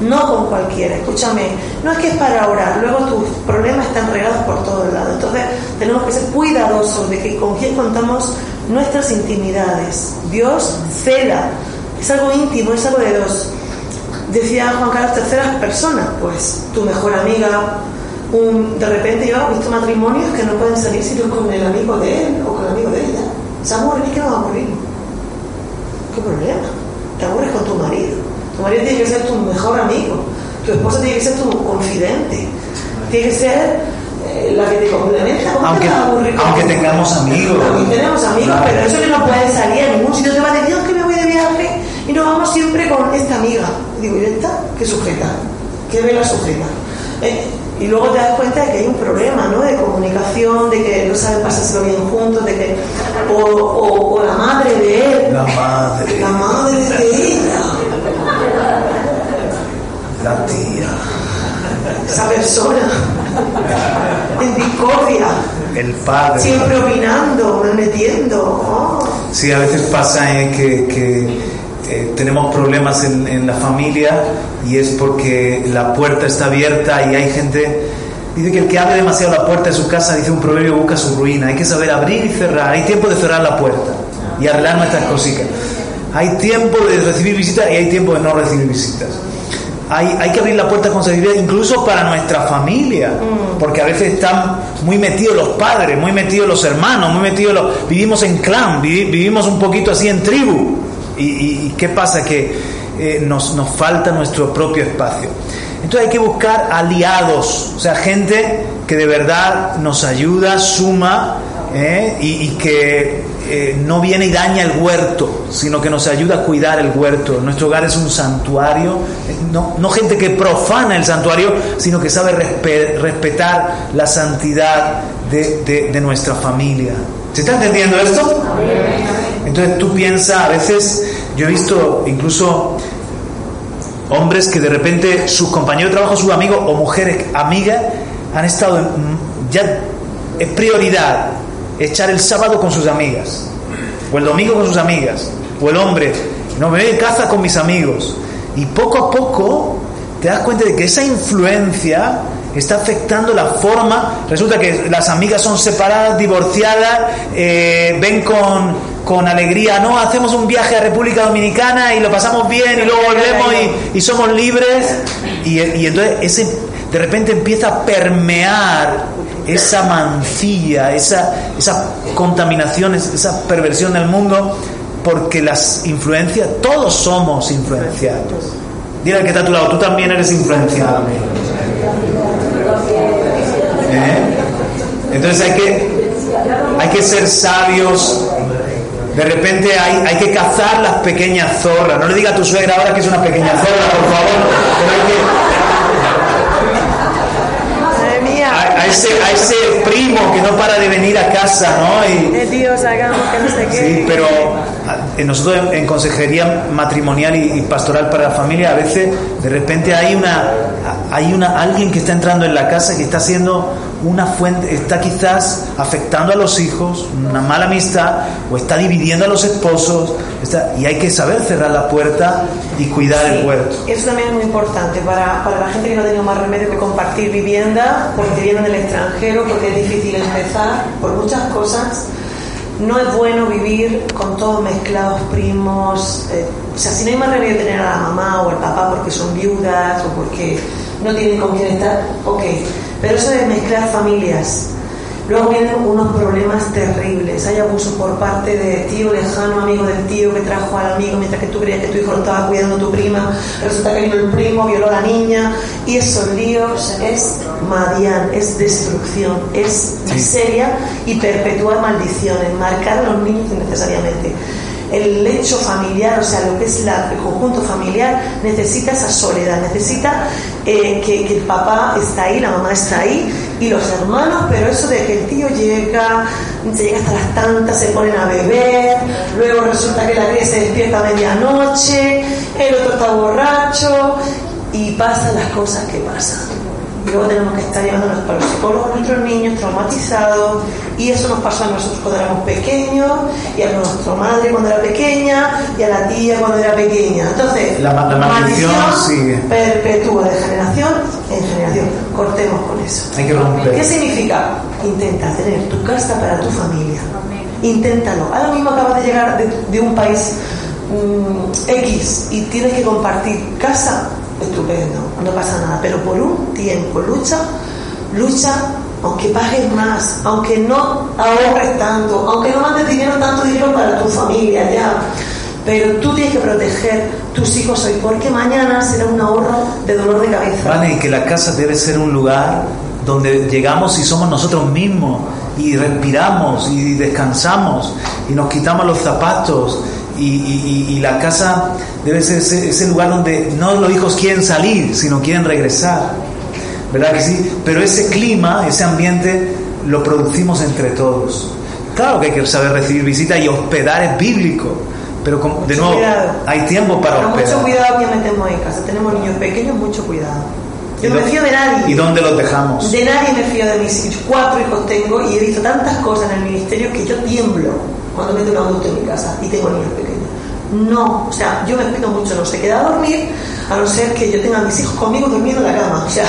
No con cualquiera. Escúchame, no es que es para orar, luego tus problemas están regados por todos lados. Entonces, tenemos que ser cuidadosos de que con quién contamos nuestras intimidades. Dios cela, es algo íntimo, es algo de dos. Decía Juan Carlos, terceras personas, pues tu mejor amiga, de repente yo he visto matrimonios que no pueden salir si no con el amigo de él o con el amigo de ella. Se aburren y que no va a morir. ¿Qué problema? Te aburres con tu marido. Tu marido tiene que ser tu mejor amigo. Tu esposa tiene que ser tu confidente. Tiene que ser eh, la que te complementa. Aunque, aunque tengamos amigos. Aunque tenemos amigos, pero eso que no puede salir a ningún sitio. Te va a decir, que me voy de viaje y nos vamos siempre con esta amiga. digo, ¿y esta? ¿Qué sujeta? ¿Qué ve la sujeta? Eh, y luego te das cuenta de que hay un problema, ¿no? De comunicación, de que no saben pasárselo bien juntos, de que. O, o, la madre de él. La madre. La madre de ella. La tía. Esa persona. En discordia. El padre. Siempre opinando, metiendo. Oh. Sí, a veces pasa eh, que, que eh, tenemos problemas en, la familia y es porque la puerta está abierta y hay gente... Dice que el que abre demasiado la puerta de su casa, dice un proverbio, busca su ruina. Hay que saber abrir y cerrar. Hay tiempo de cerrar la puerta y arreglar nuestras cositas. Hay tiempo de recibir visitas y hay tiempo de no recibir visitas. Hay, hay, que abrir la puerta con sabiduría incluso para nuestra familia, mm. porque a veces están muy metidos los padres, muy metidos los hermanos, muy metidos los... Vivimos en clan, vivimos un poquito así en tribu. ¿Y, qué pasa? Que eh, nos, nos falta nuestro propio espacio. Entonces hay que buscar aliados, o sea, gente que de verdad nos ayuda, suma ¿eh? y, que eh, no viene y daña el huerto, sino que nos ayuda a cuidar el huerto. Nuestro hogar es un santuario, no, no gente que profana el santuario, sino que sabe respetar la santidad de, de nuestra familia. ¿Se está entendiendo esto? Entonces tú piensas, a veces yo he visto incluso hombres que de repente sus compañeros de trabajo, sus amigos o mujeres amigas han estado en, ya es prioridad echar el sábado con sus amigas o el domingo con sus amigas o el hombre no me voy en casa con mis amigos. Y poco a poco te das cuenta de que esa influencia está afectando la forma. Resulta que las amigas son separadas, divorciadas, eh, ven con, con, alegría, no, hacemos un viaje a República Dominicana y lo pasamos bien y luego volvemos y, somos libres. Y, y, entonces ese, de repente empieza a permear esa mancilla, esa, esa contaminación, esa perversión del mundo, porque las influencias, todos somos influenciados. Dile al que está a tu lado, tú también eres influenciado. ¿Eh? Entonces hay que, hay que ser sabios. De repente hay, hay que cazar las pequeñas zorras. No le diga a tu suegra ahora que es una pequeña zorra, por favor. a, ese, a ese primo que no para de venir a casa, ¿no? Y, Dios, hagamos que no sé qué. Sí, pero nosotros en, consejería matrimonial y, pastoral para la familia, a veces de repente hay una, hay una, alguien que está entrando en la casa que está haciendo una fuente, está quizás afectando a los hijos, una mala amistad, o está dividiendo a los esposos, está, y hay que saber cerrar la puerta y cuidar el huerto. Eso también es muy importante para, para la gente que no tiene más remedio que compartir vivienda, porque vienen del extranjero, porque es difícil empezar, por muchas cosas. No es bueno vivir con todos mezclados primos. Eh, o sea, si no hay más remedio tener a la mamá o al papá porque son viudas o porque no tienen con quién estar, ok pero eso de mezclar familias, luego vienen unos problemas terribles. Hay abuso por parte de tío lejano, amigo del tío que trajo al amigo mientras que tú creías que tu hijo lo estaba cuidando tu prima. Resulta que vino el primo, violó a la niña. Y esos líos es madian, es destrucción, es miseria y perpetuar maldiciones, marcar a los niños innecesariamente el lecho familiar, o sea, lo que es el conjunto familiar, necesita esa soledad, necesita que, el papá está ahí, la mamá está ahí y los hermanos, pero eso de que el tío llega, se llega hasta las tantas, se ponen a beber, luego resulta que la cría se despierta a medianoche, el otro está borracho y pasan las cosas que pasan luego tenemos que estar llevándonos para los psicólogos a nuestros niños traumatizados y eso nos pasó a nosotros cuando éramos pequeños y a nuestra madre cuando era pequeña y a la tía cuando era pequeña. Entonces la, maldición sigue. perpetúa de generación en generación. Cortemos con eso. Hay que romper. ¿qué significa? intenta tener tu casa para tu familia. Inténtalo. Ahora mismo acabas de llegar de, un país mm, X y tienes que compartir casa estupendo, no pasa nada, pero por un tiempo lucha, lucha aunque pagues más, aunque no ahorres tanto, aunque no mandes dinero tanto dinero para tu familia ya, pero tú tienes que proteger tus hijos hoy, porque mañana será un ahorro de dolor de cabeza. Vale, y que la casa debe ser un lugar donde llegamos y somos nosotros mismos y respiramos y descansamos y nos quitamos los zapatos y, la casa debe ser ese, lugar donde no los hijos quieren salir, sino quieren regresar. ¿Verdad que sí? Pero ese clima, ese ambiente, lo producimos entre todos. Claro que hay que saber recibir visitas y hospedar es bíblico. Pero de nuevo, hay tiempo para hospedar. Mucho cuidado que metemos en casa. Tenemos niños pequeños, mucho cuidado. Yo no me fío de nadie. ¿Y dónde los dejamos? De nadie me fío de mis hijos. Cuatro hijos tengo y he visto tantas cosas en el ministerio que yo tiemblo cuando meto un adulto en mi casa y tengo niños pequeños. No, o sea, yo me explico mucho, no se queda a dormir a no ser que yo tenga a mis hijos conmigo durmiendo en la cama. O sea,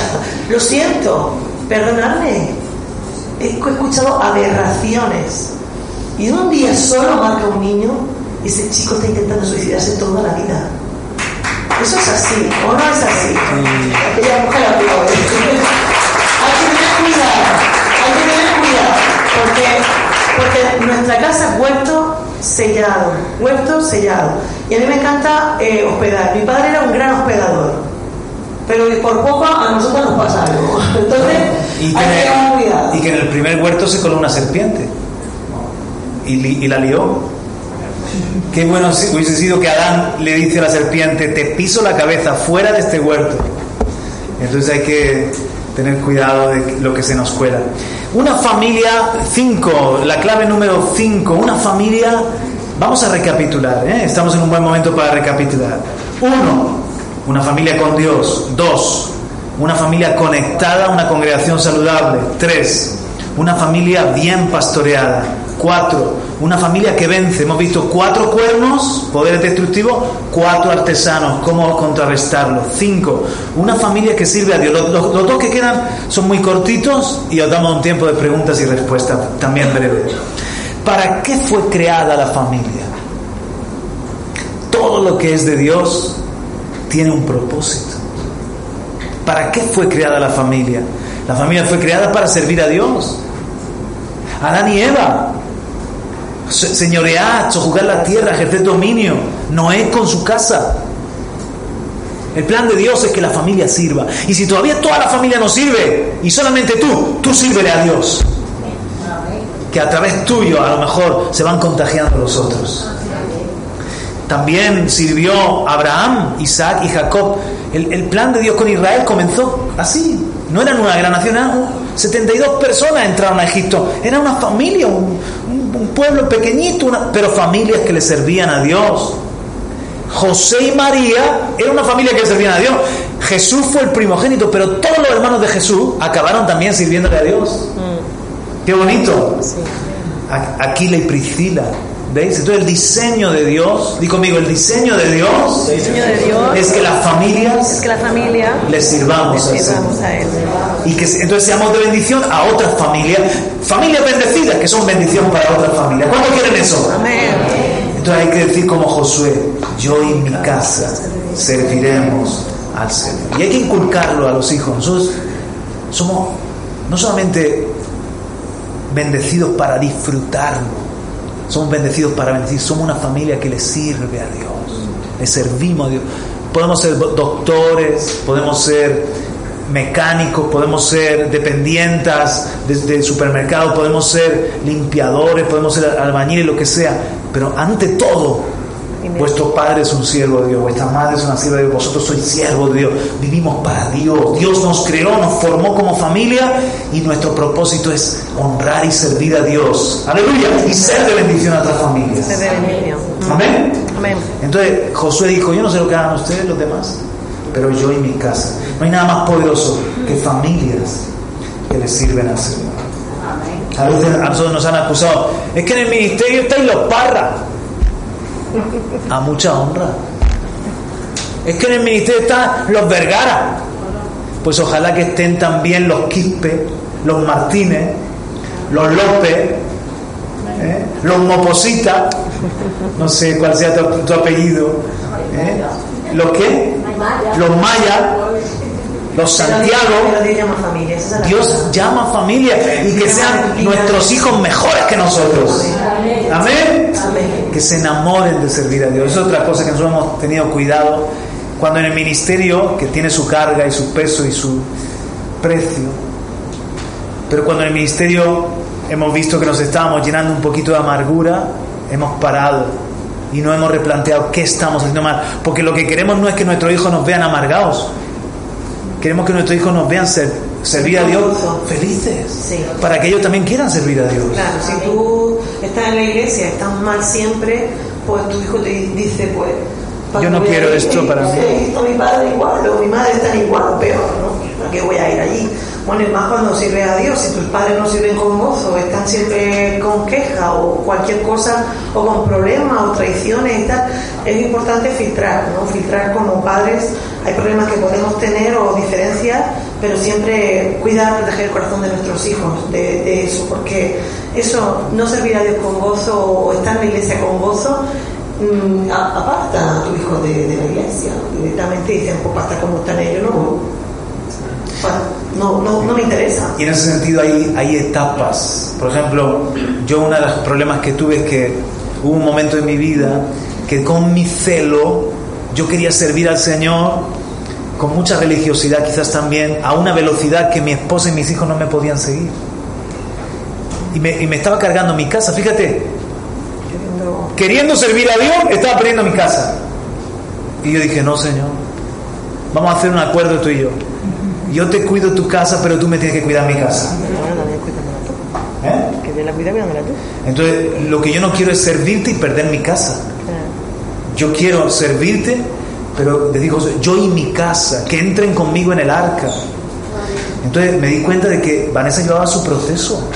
lo siento, perdonadme. He escuchado aberraciones. Y un día solo marca un niño y ese chico está intentando suicidarse toda la vida. Eso es así, o no es así. Aquella mujer aplaude. hay que tener cuidado, hay que tener cuidado, porque, porque nuestra casa ha vuelto sellado, huerto sellado. Y a mí me encanta eh, hospedar. Mi padre era un gran hospedador, pero por poco a nosotros nos pasa algo. Entonces, y que, hay que cuidado. Y que en el primer huerto se coló una serpiente y, la lió. Qué bueno hubiese sido que Adán le dice a la serpiente, te piso la cabeza fuera de este huerto. Entonces hay que tener cuidado de lo que se nos cuela. Una familia, cinco, la clave número cinco, una familia, vamos a recapitular, ¿eh? estamos en un buen momento para recapitular. Uno, una familia con Dios. Dos, una familia conectada, una congregación saludable. Tres, una familia bien pastoreada. Cuatro, una familia que vence. Hemos visto cuatro cuernos, poderes destructivos, cuatro artesanos, cómo contrarrestarlos. Cinco, una familia que sirve a Dios. Los, dos que quedan son muy cortitos y os damos un tiempo de preguntas y respuestas también breve. ¿Para qué fue creada la familia? Todo lo que es de Dios tiene un propósito. ¿Para qué fue creada la familia? La familia fue creada para servir a Dios. Adán y Eva señorear, jugar la tierra, ejercer dominio. Noé con su casa. El plan de Dios es que la familia sirva. Y si todavía toda la familia no sirve, y solamente tú, tú sírvele a Dios. Que a través tuyo a lo mejor se van contagiando los otros. También sirvió Abraham, Isaac y Jacob. El, plan de Dios con Israel comenzó así. No eran una gran nación, 72 personas entraron a Egipto. Era una familia, un, pueblo pequeñito, pero familias que le servían a Dios. José y María era una familia que le servían a Dios. Jesús fue el primogénito, pero todos los hermanos de Jesús acabaron también sirviéndole a Dios. Mm. Qué bonito. Aquila y Priscila ¿Veis? Entonces el diseño de Dios, di conmigo, el diseño de Dios, es que las familias, es que la familia les sirvamos, a, él. Y que entonces seamos de bendición a otras familias, familias bendecidas que son bendición para otras familias. ¿Cuántos quieren eso? Amén. Entonces hay que decir como Josué, yo y mi casa serviremos al Señor. Y hay que inculcarlo a los hijos. Nosotros somos no solamente bendecidos para disfrutarlo, somos bendecidos para bendecir. Somos una familia que le sirve a Dios. Le servimos a Dios. Podemos ser doctores, podemos ser mecánicos, podemos ser dependientas del supermercado, podemos ser limpiadores, podemos ser albañiles, lo que sea. Pero ante todo, Vuestro padre es un siervo de Dios, vuestra madre es una sierva de Dios, vosotros sois siervos de Dios, vivimos para Dios. Dios nos creó, nos formó como familia y nuestro propósito es honrar y servir a Dios. Aleluya. Y ser de bendición a otras familias. Amén. Amén. Entonces Josué dijo, yo no sé lo que hagan ustedes los demás, pero yo y mi casa. No hay nada más poderoso que familias que le sirven al Señor. A veces a nosotros nos han acusado, es que en el ministerio estáis los parras a mucha honra. Es que en el ministerio están los Vergara. Pues ojalá que estén también los Quispe, los Martínez, los López, ¿eh? los Moposita, no sé cuál sea tu, apellido. ¿eh? ¿Los qué? Los Maya los Santiago. Dios llama familia y que sean nuestros hijos mejores que nosotros. Amén. Que se enamoren de servir a Dios. Es otra cosa que nosotros hemos tenido cuidado cuando en el ministerio, que tiene su carga y su peso y su precio, pero cuando en el ministerio hemos visto que nos estábamos llenando un poquito de amargura, hemos parado y no hemos replanteado qué estamos haciendo mal. Porque lo que queremos no es que nuestros hijos nos vean amargados, Queremos que nuestros hijos nos vean servir a Dios felices. Para que ellos también quieran servir a Dios. Claro, si tú estás en la iglesia, estás mal siempre, pues tu hijo te dice, pues... Yo no quiero esto para mí. Mi padre igual, o mi madre está igual o peor, ¿no? ¿Para qué voy a ir allí? Bueno, y más cuando sirves a Dios, si tus padres no sirven con gozo, están siempre con queja o cualquier cosa, o con problemas o traiciones y tal, es importante filtrar, ¿no? Filtrar como padres, hay problemas que podemos tener o diferencias, pero siempre cuidar, proteger el corazón de nuestros hijos de, eso, porque eso, no servir a Dios con gozo o estar en la iglesia con gozo, mm, aparta a tu hijo de, la iglesia. Directamente dicen, pues basta como están ellos, no no, no, no, me interesa. Y en ese sentido hay, hay etapas. Por ejemplo, yo uno de los problemas que tuve es que hubo un momento en mi vida que con mi celo yo quería servir al Señor con mucha religiosidad quizás también, a una velocidad que mi esposa y mis hijos no me podían seguir. Y me, y me estaba cargando mi casa, fíjate, queriendo servir a Dios, estaba perdiendo mi casa. Y yo dije, no, Señor, vamos a hacer un acuerdo tú y yo yo te cuido tu casa, pero tú me tienes que cuidar mi casa. ¿Eh? la Entonces, lo que yo no quiero es servirte y perder mi casa. Yo quiero servirte, pero le digo, yo y mi casa, que entren conmigo en el arca. Entonces me di cuenta de que Vanessa llevaba su proceso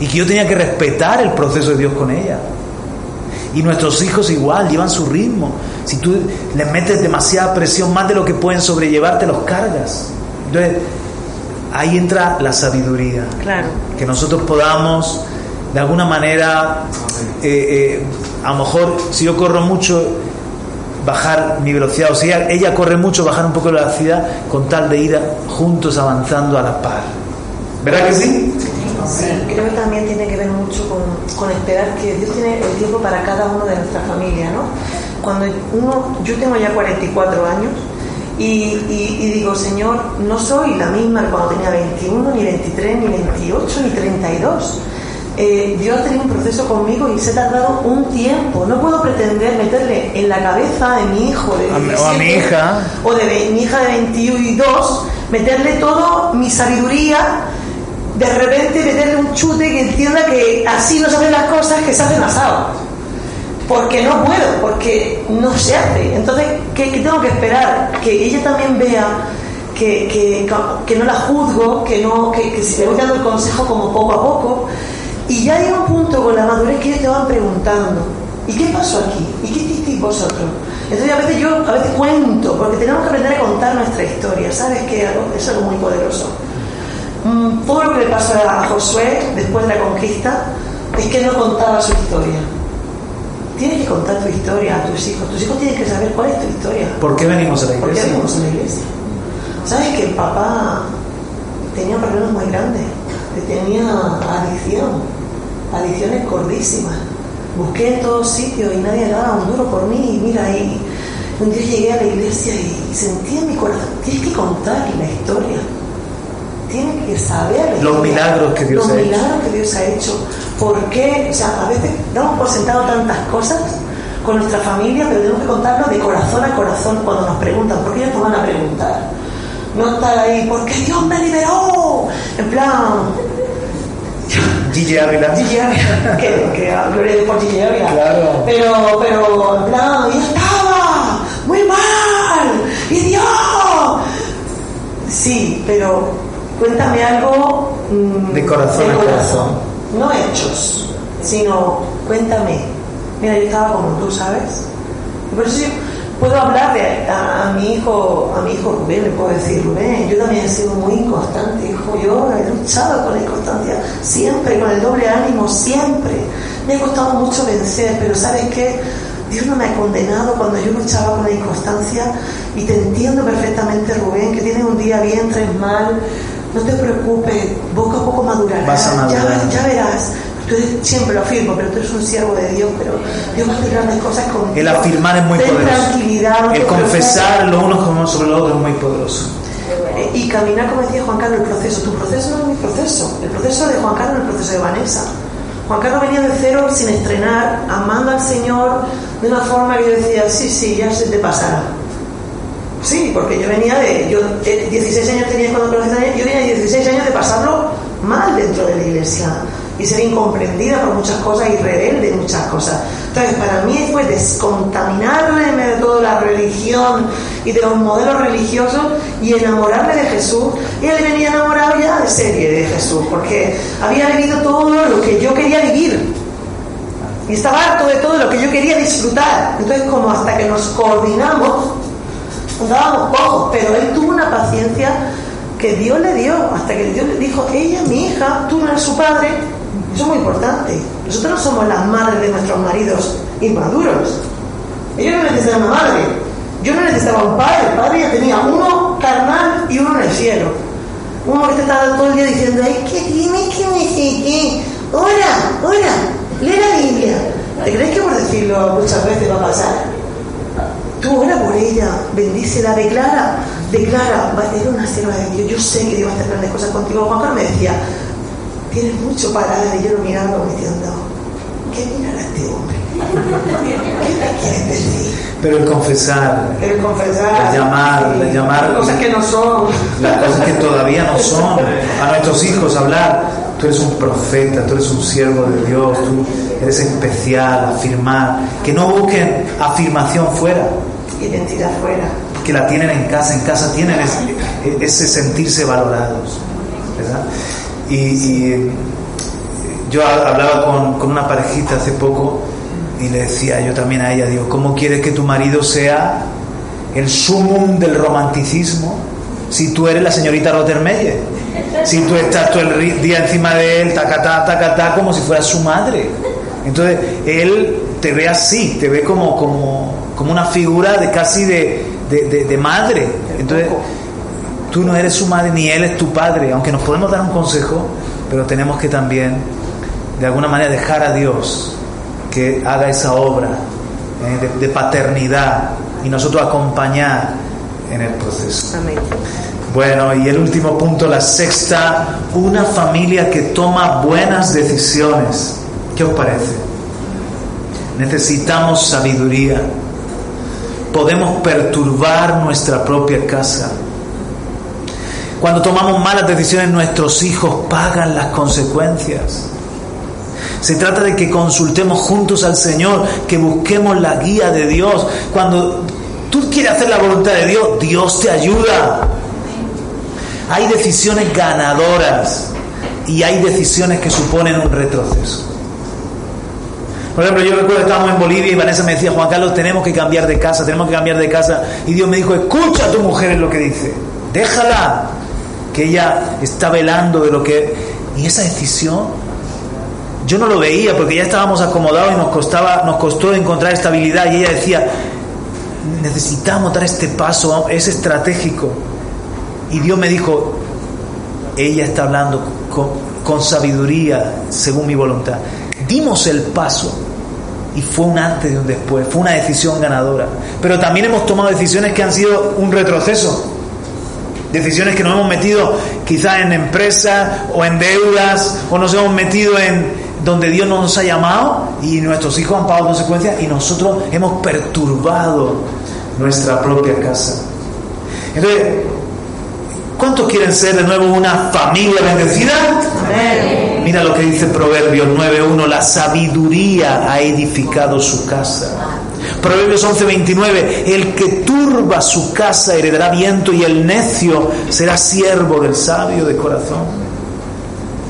y que yo tenía que respetar el proceso de Dios con ella. Y nuestros hijos igual, llevan su ritmo. Si tú les metes demasiada presión, más de lo que pueden sobrellevarte, los cargas. Entonces, ahí entra la sabiduría. Claro. Que nosotros podamos, de alguna manera, eh, eh, a lo mejor, si yo corro mucho, bajar mi velocidad, o sea, ella corre mucho, bajar un poco la velocidad, con tal de ir juntos avanzando a la par. ¿Verdad que sí? Sí, creo que también tiene que ver mucho con, con, esperar que Dios tiene el tiempo para cada uno de nuestra familia, ¿no? Cuando uno, yo tengo ya 44 años, y, digo, Señor, no soy la misma cuando tenía 21, ni 23, ni 28, ni 32. Eh, Dios ha tenido un proceso conmigo y se ha tardado un tiempo. No puedo pretender meterle en la cabeza de mi hijo de o a mi hija o de mi hija de 22, meterle todo mi sabiduría de repente meterle un chute que entienda que así no se hacen las cosas que se hacen asado. Porque no puedo, porque no se hace. Entonces, ¿qué, tengo que esperar? Que ella también vea que, que, no la juzgo, que, no, que, le voy dando el consejo como poco a poco. Y ya hay un punto con la madurez que ellos te van preguntando, ¿y qué pasó aquí? ¿Y qué hicisteis vosotros? Entonces a veces yo a veces cuento, porque tenemos que aprender a contar nuestra historia, ¿sabes qué? Es algo muy poderoso. Mm, todo lo que le pasó a Josué después de la conquista es que no contaba su historia. Tienes que contar tu historia a tus hijos. Tus hijos tienen que saber cuál es tu historia. ¿Por qué venimos a la iglesia? ¿Por qué venimos a la iglesia? ¿Sabes que el papá tenía problemas muy grandes? Tenía adicción, adicciones gordísimas. Busqué en todos sitios y nadie daba un duro por mí. Y mira, ahí un día llegué a la iglesia y sentí en mi corazón, tienes que contar la historia tienen que saber los milagros que Dios los ha milagros hecho. que Dios ha hecho. Porque O sea, a veces damos por sentado tantas cosas con nuestra familia, pero tenemos que contarlo de corazón a corazón cuando nos preguntan, porque ellos nos van a preguntar. No estar ahí, porque Dios me liberó. En plan. Gigi Ávila. Gigi Ávila. que, que gloria por Gigi Ávila. Claro. Pero, pero, en plan, ya estaba. Muy mal. Y Dios. Sí, pero cuéntame algo mm, de corazón a corazón. No hechos, sino cuéntame. Mira, yo estaba como tú, ¿sabes? Por eso yo puedo hablar a, mi hijo, a mi hijo Rubén, le puedo decir, Rubén, yo también he sido muy inconstante, hijo, yo he luchado con la inconstancia, siempre, con el doble ánimo, siempre. Me ha costado mucho vencer, pero ¿sabes qué? Dios no me ha condenado cuando yo luchaba con la inconstancia y te entiendo perfectamente, Rubén, que tienes un día bien, tres mal, no te preocupes, poco a poco madurarás. Ya, ya, verás. Tú siempre lo afirmo, pero tú eres un siervo de Dios, pero Dios va a hacer grandes cosas contigo. El afirmar es muy poderoso. tranquilidad. el confesar lo uno sobre lo otro es muy poderoso. Y caminar, como decía Juan Carlos, el proceso. Tu proceso no es mi proceso. El proceso de Juan Carlos es el proceso de Vanessa. Juan Carlos venía de cero sin estrenar, amando al Señor de una forma que yo decía, sí, sí, ya se te pasará. Sí, porque yo venía de. Yo 16 años tenía cuando conocí a yo venía de 16 años de pasarlo mal dentro de la iglesia y ser incomprendida por muchas cosas y rebelde en muchas cosas. Entonces, para mí fue descontaminarme de toda la religión y de los modelos religiosos y enamorarme de Jesús. Y él venía enamorado ya de serie de Jesús, porque había vivido todo lo que yo quería vivir. Y estaba harto de todo lo que yo quería disfrutar. Entonces, como hasta que nos coordinamos, andábamos pocos, pero él tuvo una paciencia que Dios le dio, hasta que Dios le dijo, ella, mi hija, tú no eres su padre, eso es muy importante. Nosotros no somos las madres de nuestros maridos inmaduros. Ellos no necesitan una madre. Yo no necesitaba un padre, el padre ya tenía uno carnal y uno en el cielo. Uno que estaba todo el día diciendo, ay, que tiene que me qué, ora, ora, lee la Biblia. ¿Te crees que por decirlo muchas veces va a pasar? Tú ora por ella, bendícela, declara, declara, eres una sierva de Dios, yo sé que Dios va a hacer grandes cosas contigo. Juan Carlos me decía, tienes mucho para dar, y yo lo miraba diciendo, ¿qué mirar a este hombre? ¿Qué te quieres decir? Pero el confesar, el confesar, el llamar, el llamar, las cosas que no son, las cosas que todavía no son, a nuestros hijos hablar, tú eres un profeta, tú eres un siervo de Dios, tú eres especial, afirmar, que no busquen afirmación fuera. Identidad fuera. Que la tienen en casa, en casa tienen ese, sentirse valorados. ¿verdad? Y, y, yo hablaba con, con, una parejita hace poco y le decía yo también a ella, digo, ¿cómo quieres que tu marido sea el sumum del romanticismo si tú eres la señorita Rottermeyer? Si tú estás todo el día encima de él, tacatá, tacatá, como si fueras su madre. Entonces, él te ve así, te ve como, como, como una figura de casi de, de, de, de madre. Entonces, tú no eres su madre ni él es tu padre, aunque nos podemos dar un consejo, pero tenemos que también, de alguna manera, dejar a Dios que haga esa obra eh, de, de, paternidad y nosotros acompañar en el proceso. Amén. Bueno, y el último punto, la sexta, una familia que toma buenas decisiones. ¿Qué os parece? Necesitamos sabiduría. Podemos perturbar nuestra propia casa. Cuando tomamos malas decisiones, nuestros hijos pagan las consecuencias. Se trata de que consultemos juntos al Señor, que busquemos la guía de Dios. Cuando tú quieres hacer la voluntad de Dios, Dios te ayuda. Hay decisiones ganadoras y hay decisiones que suponen un retroceso. Por ejemplo, yo recuerdo que estábamos en Bolivia y Vanessa me decía, Juan Carlos, tenemos que cambiar de casa, tenemos que cambiar de casa. Y Dios me dijo, escucha a tu mujer en lo que dice, déjala, que ella está velando de lo que... Y esa decisión, yo no lo veía porque ya estábamos acomodados y nos, costaba, nos costó encontrar estabilidad. Y ella decía, necesitamos dar este paso, es estratégico. Y Dios me dijo, ella está hablando con, con sabiduría según mi voluntad. Dimos el paso y fue un antes y un después, fue una decisión ganadora. Pero también hemos tomado decisiones que han sido un retroceso. Decisiones que nos hemos metido quizás en empresas o en deudas o nos hemos metido en donde Dios no nos ha llamado y nuestros hijos han pagado consecuencias y nosotros hemos perturbado nuestra propia casa. Entonces, ¿cuántos quieren ser de nuevo una familia bendecida? Mira lo que dice Proverbios 9.1, la sabiduría ha edificado su casa. Proverbios 11:29, el que turba su casa heredará viento y el necio será siervo del sabio de corazón.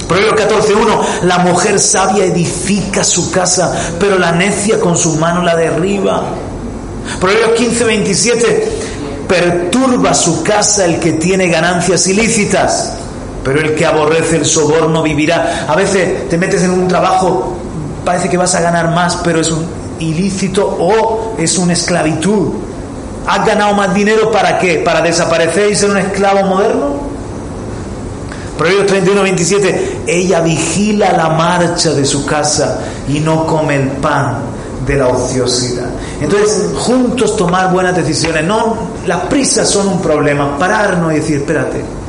Proverbios 14:1, la mujer sabia edifica su casa, pero la necia con su mano la derriba. Proverbios 15:27, perturba su casa el que tiene ganancias ilícitas, pero el que aborrece el soborno vivirá. A veces te metes en un trabajo, parece que vas a ganar más, pero es un ilícito o es una esclavitud. ¿Has ganado más dinero para qué? ¿Para desaparecer y ser un esclavo moderno? Proverbios 31, 27. Ella vigila la marcha de su casa y no come el pan de la ociosidad. Entonces, juntos tomar buenas decisiones. No, las prisas son un problema. Pararnos y decir, espérate.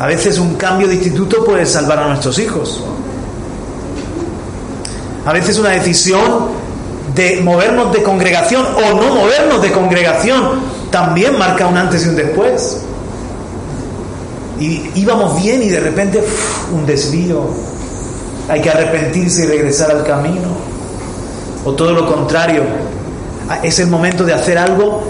A veces un cambio de instituto puede salvar a nuestros hijos. A veces una decisión de movernos de congregación o no movernos de congregación también marca un antes y un después. Y íbamos bien y de repente un desvío. Hay que arrepentirse y regresar al camino. O todo lo contrario. Es el momento de hacer algo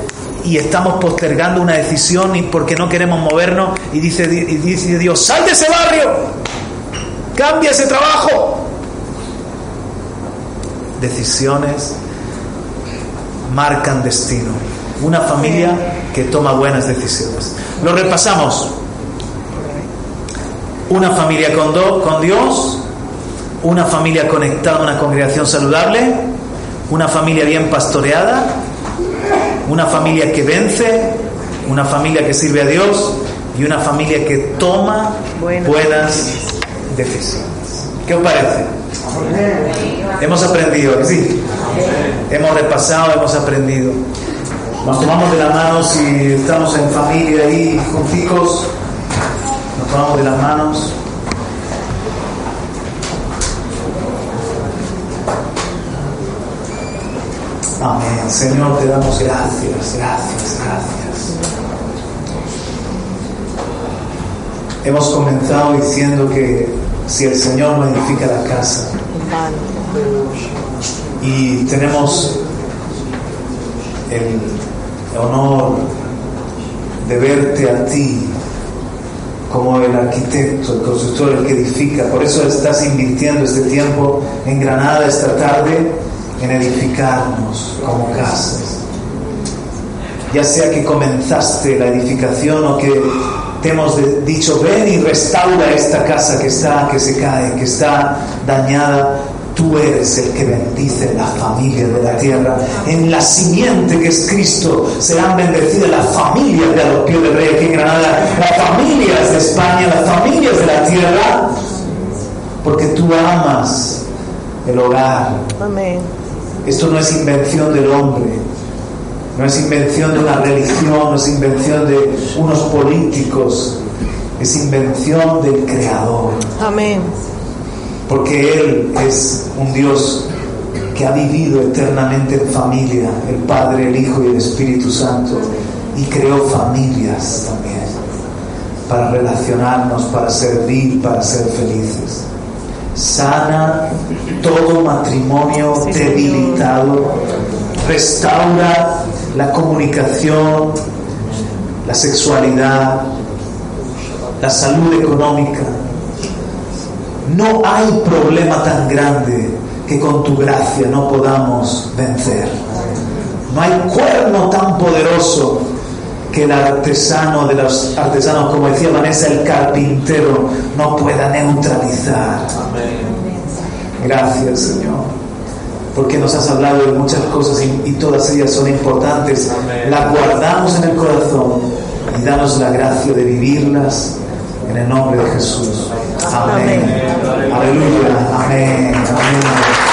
y estamos postergando una decisión y porque no queremos movernos y dice, y dice Dios, sal de ese barrio, cambia ese trabajo, decisiones marcan destino. Una familia que toma buenas decisiones. Lo repasamos. Una familia con, con Dios, una familia conectada a una congregación saludable, una familia bien pastoreada, una familia que vence, una familia que sirve a Dios y una familia que toma buenas decisiones. ¿Qué os parece? Hemos aprendido, sí. Hemos repasado, hemos aprendido. Nos tomamos de la mano si estamos en familia ahí junticos. Nos tomamos de las manos. Amén. Señor, te damos gracias, gracias, gracias. Hemos comenzado diciendo que si el Señor no edifica la casa. Y tenemos el honor de verte a ti como el arquitecto, el constructor, el que edifica. Por eso estás invirtiendo este tiempo en Granada esta tarde en edificarnos como casas. Ya sea que comenzaste la edificación o que te hemos dicho, ven y restaura esta casa que está, que se cae, que está dañada. Tú eres el que bendice la familia de la tierra. En la simiente que es Cristo serán bendecidas las familias de los pies del rey aquí en Granada, las familias de España, las familias de la tierra, porque tú amas el hogar. Amén. Esto no es invención del hombre, no es invención de una religión, no es invención de unos políticos, es invención del Creador. Amén. Porque Él es un Dios que ha vivido eternamente en familia, el Padre, el Hijo y el Espíritu Santo, y creó familias también. para relacionarnos, para servir, para ser felices. Sana todo matrimonio debilitado, restaura la comunicación, la sexualidad, la salud económica. No hay problema tan grande que con tu gracia no podamos vencer. No hay cuerno tan poderoso que el artesano de los artesanos, como decía Vanessa, el carpintero, no pueda neutralizar. Gracias, Señor, porque nos has hablado de muchas cosas y, todas ellas son importantes. Las guardamos en el corazón y danos la gracia de vivirlas en el nombre de Jesús. Amén. Aleluya. Amén. Amén.